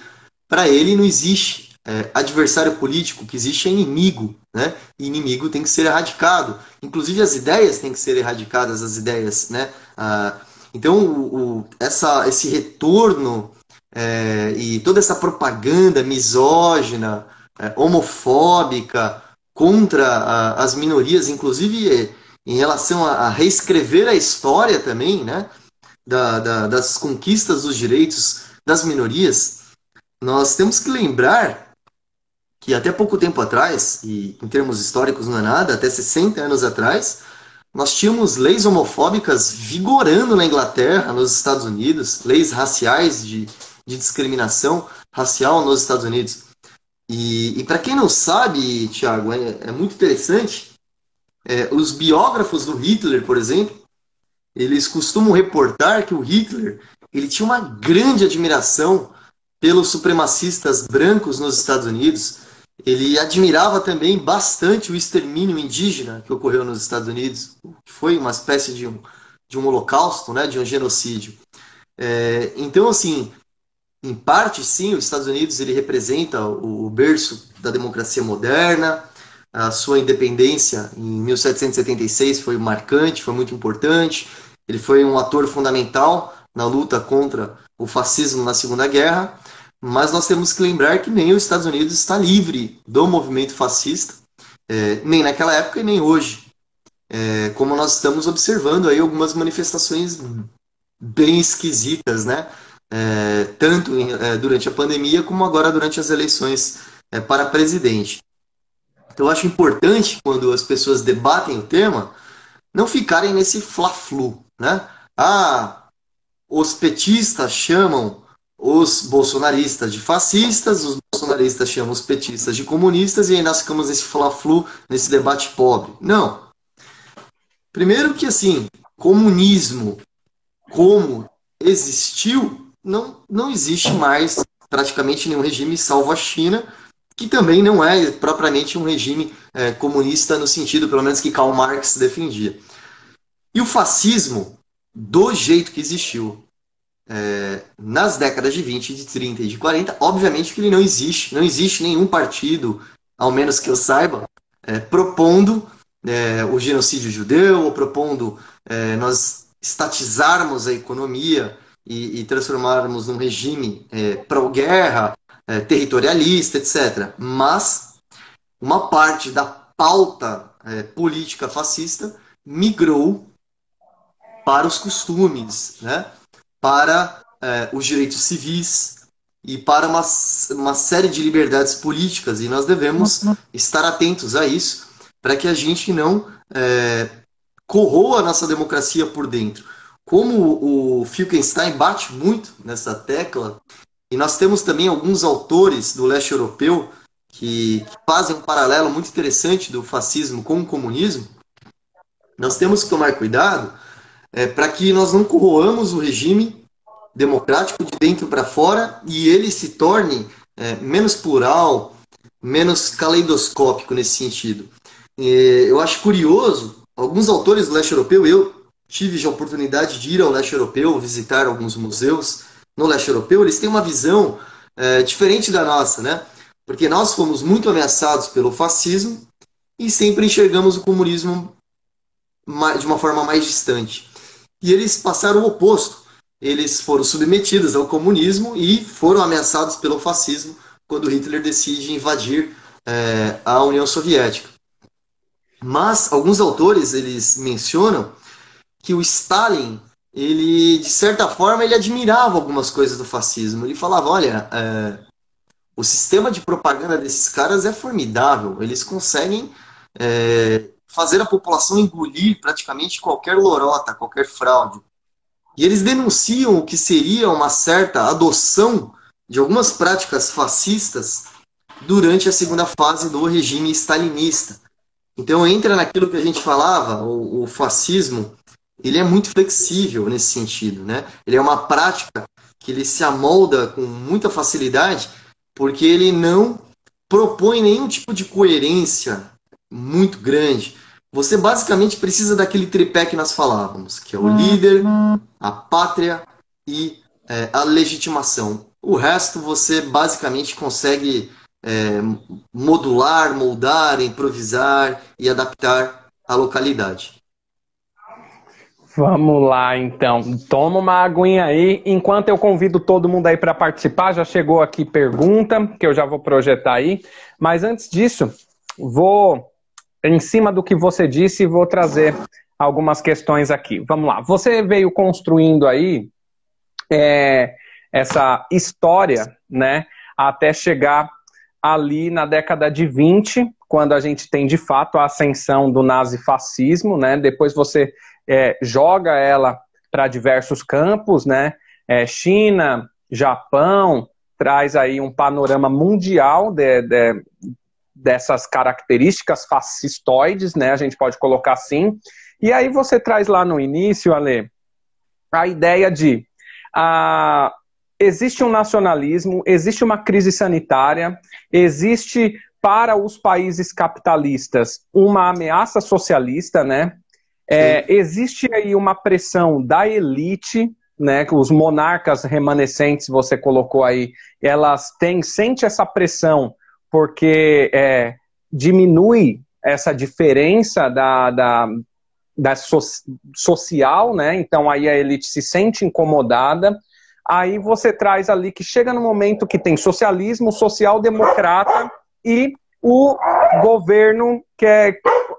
Para ele não existe é, adversário político, que existe é inimigo, né? E inimigo tem que ser erradicado. Inclusive as ideias têm que ser erradicadas, as ideias, né? Ah, então o, o, essa, esse retorno é, e toda essa propaganda misógina, é, homofóbica contra a, as minorias, inclusive em relação a, a, reescrever a história também, né? Da, da, das conquistas dos direitos das minorias, nós temos que lembrar que até pouco tempo atrás, e em termos históricos não é nada, até 60 anos atrás, nós tínhamos leis homofóbicas vigorando na Inglaterra, nos Estados Unidos, leis raciais de, de discriminação racial nos Estados Unidos. E, e para quem não sabe, Tiago, é, é, muito interessante, é, os biógrafos do Hitler, por exemplo, eles costumam reportar que o Hitler ele tinha uma grande admiração pelos supremacistas brancos nos Estados Unidos. Ele admirava também bastante o extermínio indígena que ocorreu nos Estados Unidos, que foi uma espécie de um, de um holocausto, né, de um genocídio. É, então, assim, em parte, sim, os Estados Unidos ele representa o berço da democracia moderna. A sua independência em 1776 foi marcante, foi muito importante. Ele foi um ator fundamental na luta contra o fascismo na Segunda Guerra, mas nós temos que lembrar que nem os Estados Unidos está livre do movimento fascista, é, nem naquela época e nem hoje. é, como nós estamos observando aí algumas manifestações bem esquisitas, né? É, tanto em, é, durante a pandemia como agora durante as eleições é, para presidente. Então, eu acho importante quando as pessoas debatem o tema não ficarem nesse fla-flu, né? Ah, os petistas chamam os bolsonaristas de fascistas, os bolsonaristas chamam os petistas de comunistas e aí nós ficamos nesse fla-flu, nesse debate pobre. Não. Primeiro que assim, comunismo como existiu, não, não existe mais praticamente nenhum regime salvo a China, que também não é propriamente um regime é, comunista no sentido, pelo menos, que Karl Marx defendia. E o fascismo, do jeito que existiu é, nas décadas de 20, de 30 e de 40, obviamente que ele não existe. Não existe nenhum partido, ao menos que eu saiba, é, propondo é, o genocídio judeu, ou propondo é, nós estatizarmos a economia e, e transformarmos num regime é, pró-guerra, é, territorialista, etc. Mas uma parte da pauta é, política fascista migrou para os costumes, né? para é, os direitos civis e para uma, uma série de liberdades políticas. E nós devemos estar atentos a isso para que a gente não é, corroa a nossa democracia por dentro. Como o Filkenstein bate muito nessa tecla, e nós temos também alguns autores do leste europeu que, fazem um paralelo muito interessante do fascismo com o comunismo. Nós temos que tomar cuidado é, para que nós não corroamos o regime democrático de dentro para fora e ele se torne é, menos plural, menos caleidoscópico nesse sentido. É, eu acho curioso, alguns autores do leste europeu, eu tive a oportunidade de ir ao leste europeu, visitar alguns museus, no leste europeu, eles têm uma visão é, diferente da nossa, né? Porque nós fomos muito ameaçados pelo fascismo e sempre enxergamos o comunismo de uma forma mais distante. E eles passaram o oposto. Eles foram submetidos ao comunismo e foram ameaçados pelo fascismo quando Hitler decide invadir é, a União Soviética. Mas alguns autores eles mencionam que o Stalin ele, de certa forma, ele admirava algumas coisas do fascismo. Ele falava, olha, é, o sistema de propaganda desses caras é formidável. Eles conseguem é, fazer a população engolir praticamente qualquer lorota, qualquer fraude. E eles denunciam o que seria uma certa adoção de algumas práticas fascistas durante a segunda fase do regime stalinista. Então entra naquilo que a gente falava, o, o fascismo ele é muito flexível nesse sentido, né? Ele é uma prática que ele se amolda com muita facilidade, porque ele não propõe nenhum tipo de coerência muito grande. Você basicamente precisa daquele tripé que nós falávamos, que é o líder, a pátria e é, a legitimação. O resto você basicamente consegue é, modular, moldar, improvisar e adaptar à localidade. Vamos lá, então. Toma uma aguinha aí. Enquanto eu convido todo mundo aí para participar, já chegou aqui pergunta, que eu já vou projetar aí. Mas antes disso, vou, em cima do que você disse, vou trazer algumas questões aqui. Vamos lá. Você veio construindo aí é, essa história, né, até chegar ali na década de 20, quando a gente tem de fato a ascensão do nazifascismo, né? Depois você é, joga ela para diversos campos, né? É, China, Japão, traz aí um panorama mundial de, de, dessas características fascistoides, né? A gente pode colocar assim. E aí você traz lá no início, Ale, a ideia de ah, existe um nacionalismo, existe uma crise sanitária, existe para os países capitalistas uma ameaça socialista, né? É, existe aí uma pressão da elite, né? Os monarcas remanescentes, você colocou aí, elas têm, sente essa pressão porque é, diminui essa diferença da, da, da so, social, né? Então aí a elite se sente incomodada. Aí você traz ali que chega no momento que tem socialismo, social-democrata e o governo que é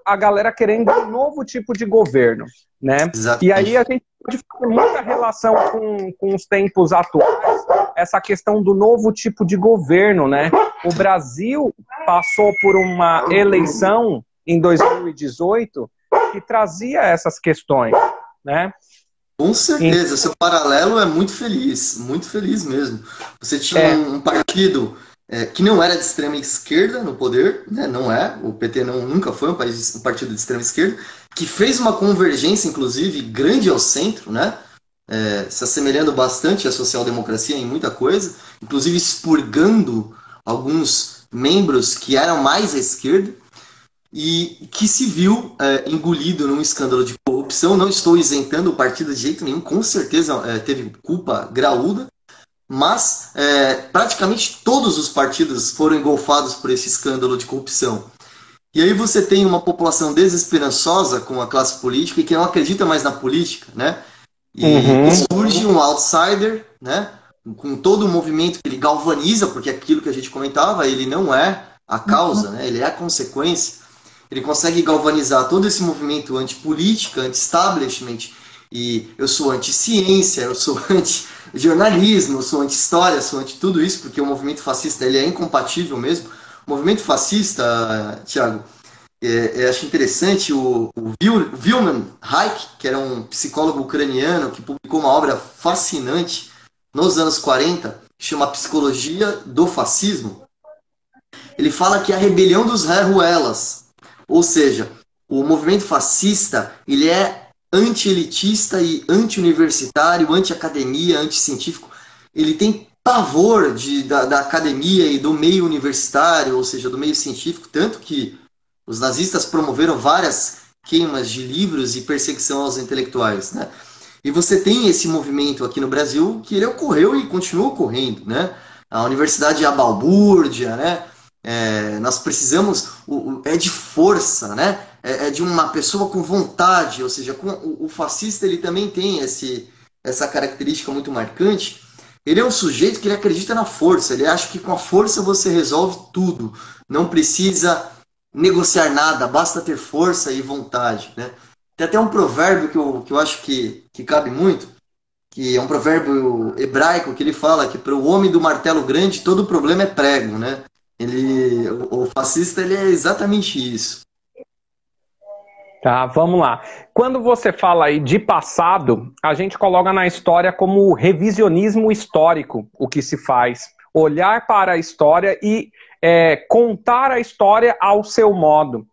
a galera querendo um novo tipo de governo, né? Exatamente. E aí a gente pode fazer muita relação com, com os tempos atuais, essa questão do novo tipo de governo, né? O Brasil passou por uma eleição em 2018 que trazia essas questões, né? Com certeza, seu paralelo é muito feliz, muito feliz mesmo. Você tinha é. um partido é, que não era de extrema esquerda no poder, né? não é, o PT não, nunca foi um, país, um partido de extrema esquerda, que fez uma convergência, inclusive, grande ao centro, né? É, se assemelhando bastante à social-democracia em muita coisa, inclusive expurgando alguns membros que eram mais à esquerda e que se viu é, engolido num escândalo de corrupção. Não estou isentando o partido de jeito nenhum, com certeza é, teve culpa graúda, mas é, praticamente todos os partidos foram engolfados por esse escândalo de corrupção. E aí você tem uma população desesperançosa com a classe política e que não acredita mais na política, né? E uhum. surge um outsider, né? Com todo o movimento que ele galvaniza, porque aquilo que a gente comentava, ele não é a causa, uhum. né? Ele é a consequência ele consegue galvanizar todo esse movimento anti-política, anti-establishment, e eu sou anti-ciência, eu sou anti-jornalismo, eu sou anti-história, sou anti-tudo isso, porque o movimento fascista ele é incompatível mesmo. O movimento fascista, Tiago, é, é, acho interessante, o, o Wilman Reich, que era um psicólogo ucraniano que publicou uma obra fascinante nos anos 40, que chama Psicologia do Fascismo, ele fala que a rebelião dos Ruelas, ou seja, o movimento fascista ele é anti-elitista e anti-universitário, anti-academia, anti-científico. Ele tem pavor de, da, da, academia e do meio universitário, ou seja, do meio científico, tanto que os nazistas promoveram várias queimas de livros e perseguição aos intelectuais, né? E você tem esse movimento aqui no Brasil que ele ocorreu e continua ocorrendo, né? A Universidade de Abalbúrdia, né? É, nós precisamos, o, o, é de força, né? É, é, de uma pessoa com vontade, ou seja, com, o, o, fascista ele também tem esse, essa característica muito marcante. Ele é um sujeito que ele acredita na força, ele acha que com a força você resolve tudo, não precisa negociar nada, basta ter força e vontade, né? Tem até um provérbio que eu, que eu acho que, que cabe muito, que é um provérbio hebraico que ele fala que para o homem do martelo grande todo problema é prego, né? Ele, o fascista ele é exatamente isso. Tá, vamos lá. Quando você fala aí de passado, a gente coloca na história como revisionismo histórico, o que se faz. Olhar para a história e é, contar a história ao seu modo.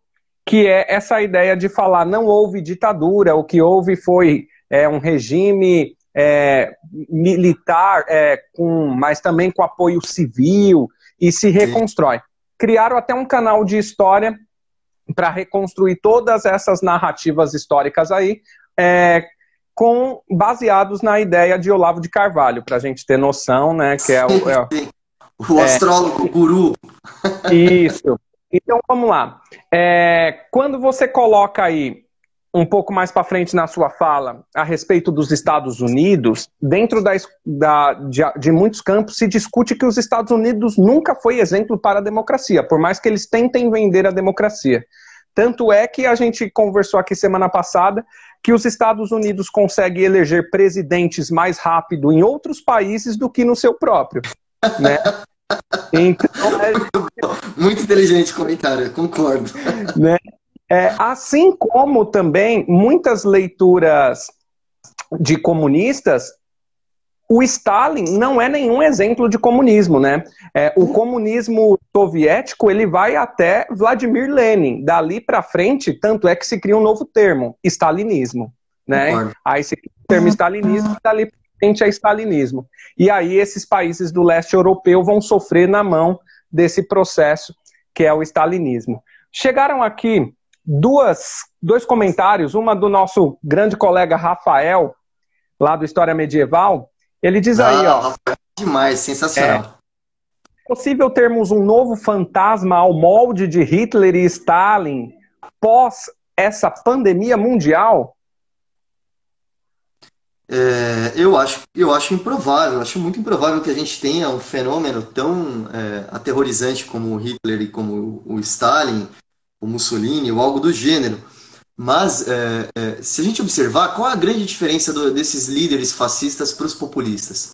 Que é essa ideia de falar não houve ditadura, o que houve foi é, um regime é, militar, é, com, mas também com apoio civil, e se reconstrói. Criaram até um canal de história para reconstruir todas essas narrativas históricas aí, é, com baseados na ideia de Olavo de Carvalho, para a gente ter noção, né? Que é o, é, o astrólogo, o guru. Isso. Então vamos lá. É, quando você coloca aí um pouco mais para frente na sua fala a respeito dos Estados Unidos, dentro da, da, de, de, muitos campos se discute que os Estados Unidos nunca foi exemplo para a democracia, por mais que eles tentem vender a democracia. Tanto é que a gente conversou aqui semana passada que os Estados Unidos conseguem eleger presidentes mais rápido em outros países do que no seu próprio. Né? Então, é... Muito inteligente comentário, concordo. Né? É, assim como também muitas leituras de comunistas, o Stalin não é nenhum exemplo de comunismo, né? É, o comunismo soviético ele vai até Vladimir Lenin. Dali para frente, tanto é que se cria um novo termo, stalinismo, né? Aí se cria o termo stalinismo, dali para frente é stalinismo. E aí esses países do leste europeu vão sofrer na mão desse processo que é o stalinismo. Chegaram aqui duas, dois comentários, uma do nosso grande colega Rafael, lá do História Medieval. Ele diz aí, ó. Demais, sensacional. É, possível termos um novo fantasma ao molde de Hitler e Stalin pós essa pandemia mundial? É, eu, acho, eu acho improvável, acho muito improvável que a gente tenha um fenômeno tão é, aterrorizante como o Hitler e como o Stalin, o Mussolini ou algo do gênero. Mas, é, é, se a gente observar, qual é a grande diferença do, desses líderes fascistas para os populistas?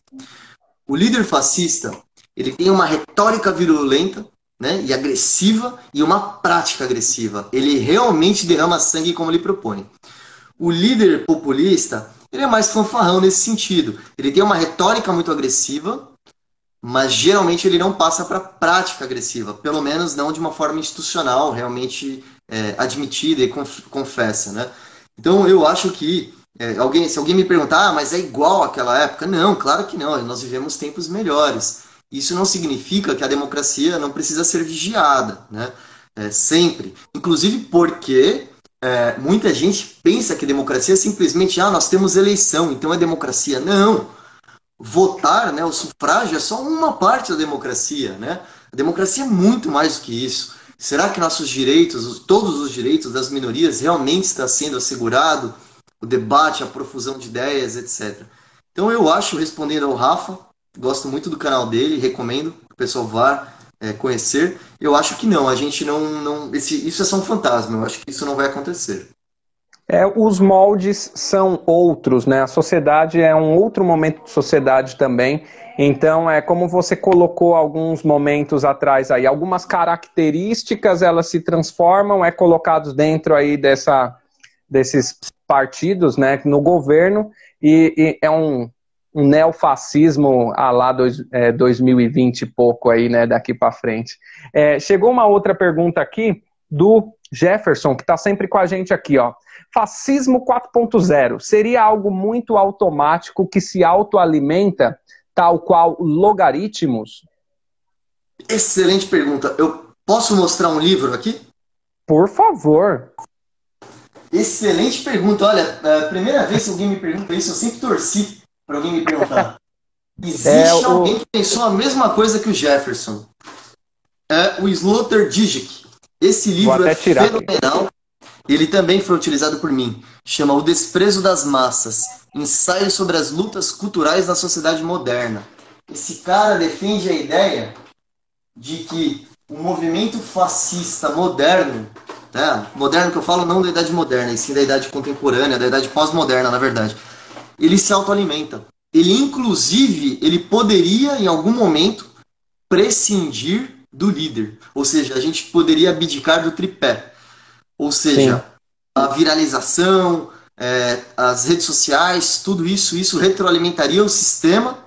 O líder fascista, ele tem uma retórica virulenta né, e agressiva e uma prática agressiva. Ele realmente derrama sangue como ele propõe. O líder populista, ele é mais fanfarrão nesse sentido. Ele tem uma retórica muito agressiva, mas geralmente ele não passa para prática agressiva, pelo menos não de uma forma institucional, realmente é, admitida e confessa, né? Então eu acho que é, alguém, se alguém me perguntar, ah, mas é igual àquela época? Não, claro que não. Nós vivemos tempos melhores. Isso não significa que a democracia não precisa ser vigiada, né? É, sempre. Inclusive porque é, muita gente pensa que democracia é simplesmente, ah, nós temos eleição, então é democracia. Não. Votar, né, o sufrágio é só uma parte da democracia, né? A democracia é muito mais do que isso. Será que nossos direitos, todos os direitos das minorias, realmente está sendo assegurado? O debate, a profusão de ideias, etc. Então eu acho, respondendo ao Rafa, gosto muito do canal dele, recomendo que o pessoal vá é, conhecer. Eu acho que não, a gente não. não esse, isso é só um fantasma, eu acho que isso não vai acontecer. É, os moldes são outros, né? A sociedade é um outro momento de sociedade também. Então, é como você colocou alguns momentos atrás aí, algumas características elas se transformam, é colocados dentro aí dessa, desses partidos, né, no governo e, e é um, um neofascismo a lá dois, é, 2020 e pouco aí, né, daqui para frente. É, chegou uma outra pergunta aqui do Jefferson, que está sempre com a gente aqui, ó. Fascismo 4.0 seria algo muito automático que se autoalimenta, tal qual logaritmos? Excelente pergunta. Eu posso mostrar um livro aqui? Por favor. Excelente pergunta. Olha, é a primeira vez que alguém me pergunta isso, eu sempre torci para alguém me perguntar. Existe é, o... alguém que pensou a mesma coisa que o Jefferson? É o Slaughter Digic. Esse livro é fenomenal. Ele também foi utilizado por mim. Chama O Desprezo das Massas Ensaio sobre as lutas culturais na sociedade moderna. Esse cara defende a ideia de que o movimento fascista moderno, né? moderno que eu falo não da idade moderna, e sim da idade contemporânea, da idade pós-moderna, na verdade, ele se autoalimenta. Ele, inclusive, ele poderia, em algum momento, prescindir do líder. Ou seja, a gente poderia abdicar do tripé. Ou seja, Sim. a viralização, é, as redes sociais, tudo isso, isso retroalimentaria o sistema.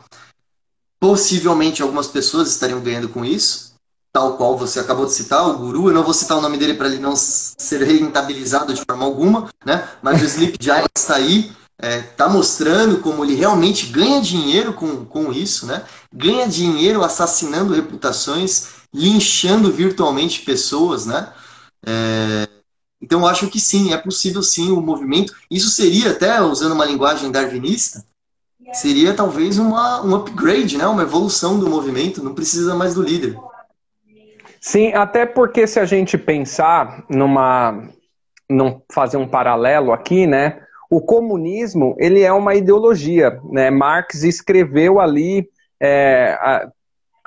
Possivelmente algumas pessoas estariam ganhando com isso, tal qual você acabou de citar, o guru. Eu não vou citar o nome dele para ele não ser rentabilizado de forma alguma, né? Mas o Sleep Giant está aí, está é, mostrando como ele realmente ganha dinheiro com, com isso, né? Ganha dinheiro assassinando reputações, linchando virtualmente pessoas, né? É, então acho que sim, é possível sim o movimento. Isso seria até usando uma linguagem darwinista, seria talvez uma, um upgrade, né? Uma evolução do movimento. Não precisa mais do líder. Sim, até porque se a gente pensar numa, num fazer um paralelo aqui, né? O comunismo ele é uma ideologia, né? Marx escreveu ali é, a,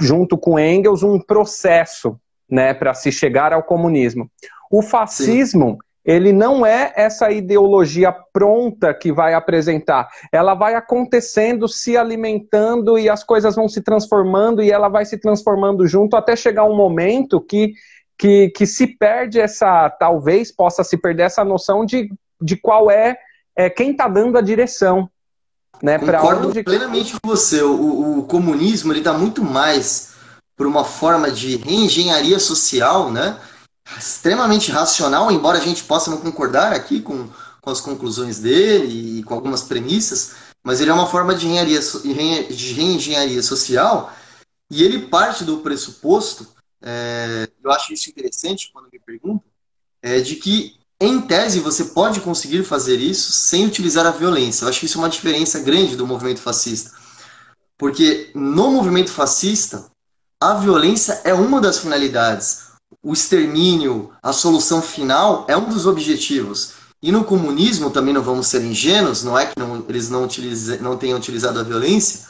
junto com Engels um processo, né, para se chegar ao comunismo. O fascismo, Sim. ele não é essa ideologia pronta que vai apresentar. Ela vai acontecendo, se alimentando e as coisas vão se transformando e ela vai se transformando junto até chegar um momento que, que, que se perde essa, talvez possa se perder essa noção de, de qual é, é quem está dando a direção. Né, Concordo onde... plenamente com você. O, o comunismo ele dá muito mais por uma forma de reengenharia social, né? extremamente racional, embora a gente possa não concordar aqui com, com as conclusões dele e com algumas premissas, mas ele é uma forma de engenharia, de reengenharia social e ele parte do pressuposto, é, eu acho isso interessante quando me perguntam, é, de que, em tese, você pode conseguir fazer isso sem utilizar a violência. Eu acho que isso é uma diferença grande do movimento fascista. Porque no movimento fascista, a violência é uma das finalidades o extermínio, a solução final é um dos objetivos. E no comunismo também não vamos ser ingênuos, não é que não, eles não, utilize, não tenham utilizado a violência,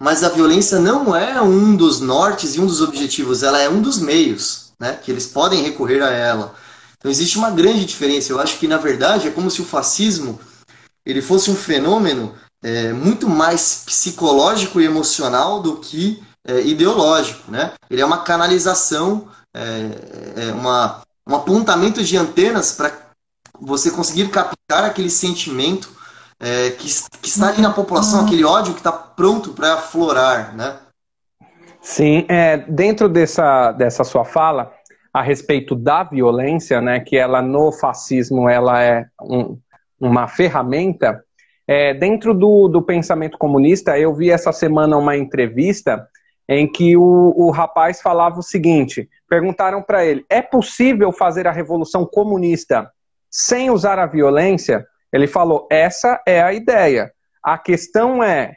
mas a violência não é um dos nortes e um dos objetivos, ela é um dos meios, né, que eles podem recorrer a ela. Então existe uma grande diferença. Eu acho que, na verdade, é como se o fascismo ele fosse um fenômeno é, muito mais psicológico e emocional do que é, ideológico. Né? Ele é uma canalização, é, é uma, um apontamento de antenas para você conseguir captar aquele sentimento é, que, que, está ali na população, uhum. aquele ódio que está pronto para aflorar. Né? Sim, é, dentro dessa, dessa sua fala a respeito da violência, né, que ela no fascismo ela é um, uma ferramenta, é, dentro do, do pensamento comunista, eu vi essa semana uma entrevista em que o, o rapaz falava o seguinte: perguntaram para ele, é possível fazer a revolução comunista sem usar a violência? Ele falou, essa é a ideia. A questão é,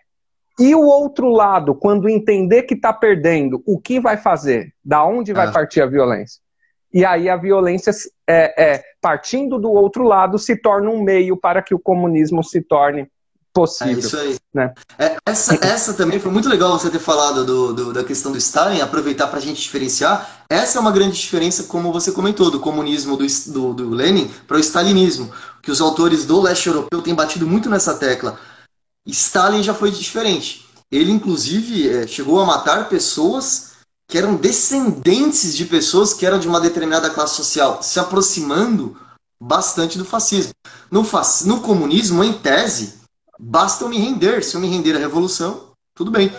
e o outro lado, quando entender que está perdendo, o que vai fazer? Da onde vai ah. partir a violência? E aí a violência, é, é, partindo do outro lado, se torna um meio para que o comunismo se torne possível. É isso aí. Né? É, essa, essa também foi muito legal você ter falado do, do da questão do Stalin, aproveitar para a gente diferenciar. Essa é uma grande diferença, como você comentou, do comunismo do, do, do Lenin para o stalinismo, que os autores do leste europeu têm batido muito nessa tecla. Stalin já foi diferente. Ele, inclusive, é, chegou a matar pessoas que eram descendentes de pessoas que eram de uma determinada classe social, se aproximando bastante do fascismo. No, fac... no comunismo, em tese, basta eu me render. Se eu me render à revolução, tudo bem.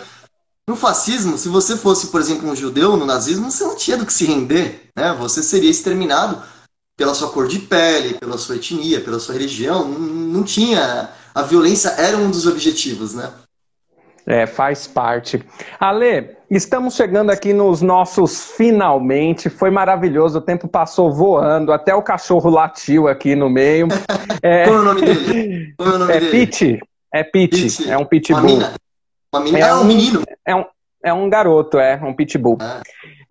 No fascismo, se você fosse, por exemplo, um judeu no nazismo, você não tinha do que se render. Né? Você seria exterminado pela sua cor de pele, pela sua etnia, pela sua religião. Não, não tinha. A violência era um dos objetivos, né? É, faz parte. Ale, estamos chegando aqui nos nossos finalmente. Foi maravilhoso, o tempo passou voando, até o cachorro latiu aqui no meio. É... Qual é o nome dele? Qual é o nome é dele? Pete. É Pete. Pete. É um pitbull. Uma mina. Uma mina. É ah, um menino. É um, é um garoto, é um pitbull. Ah.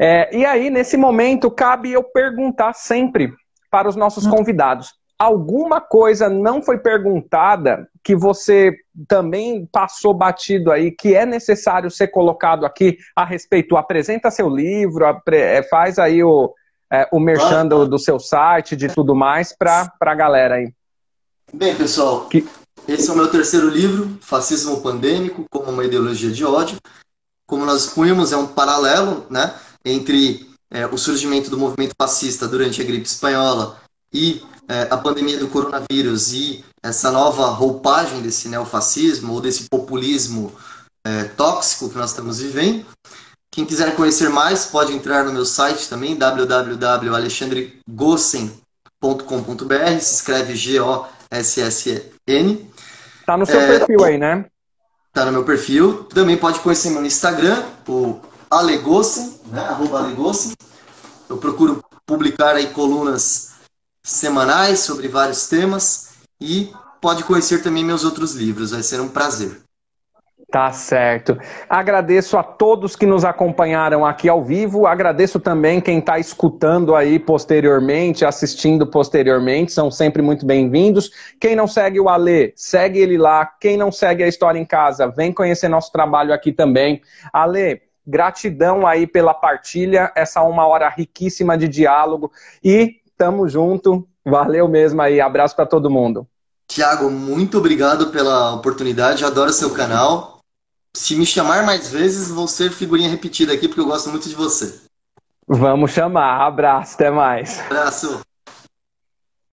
É, e aí, nesse momento, cabe eu perguntar sempre para os nossos hum. convidados alguma coisa não foi perguntada que você também passou batido aí, que é necessário ser colocado aqui a respeito? Apresenta seu livro, é, faz aí o, é, o merchan do, do, seu site, de tudo mais, para a galera aí. Bem, pessoal, que... esse é o meu terceiro livro, Fascismo Pandêmico, como uma ideologia de ódio. Como nós punhamos, é um paralelo né, entre é, o surgimento do movimento fascista durante a gripe espanhola e é, a pandemia do coronavírus e essa nova roupagem desse neofascismo ou desse populismo é, tóxico que nós estamos vivendo. Quem quiser conhecer mais pode entrar no meu site também, www.alexandregossen.com.br, se escreve G-O-S-S-N. Tá no seu é, perfil aí, né? Tá no meu perfil. Também pode conhecer meu Instagram, o Alegossen, né? Arroba Alegossen. Eu procuro publicar aí colunas semanais sobre vários temas e pode conhecer também meus outros livros, vai ser um prazer. Tá certo. Agradeço a todos que nos acompanharam aqui ao vivo. Agradeço também quem está escutando aí posteriormente, assistindo posteriormente. São sempre muito bem-vindos. Quem não segue o Alê, segue ele lá. Quem não segue a História em Casa, vem conhecer nosso trabalho aqui também. Alê, gratidão aí pela partilha, essa uma hora riquíssima de diálogo. E Tamo junto. Valeu mesmo aí. Abraço para todo mundo. Tiago, muito obrigado pela oportunidade. Eu adoro seu canal. Se me chamar mais vezes, vou ser figurinha repetida aqui, porque eu gosto muito de você. Vamos chamar. Abraço, até mais. Abraço.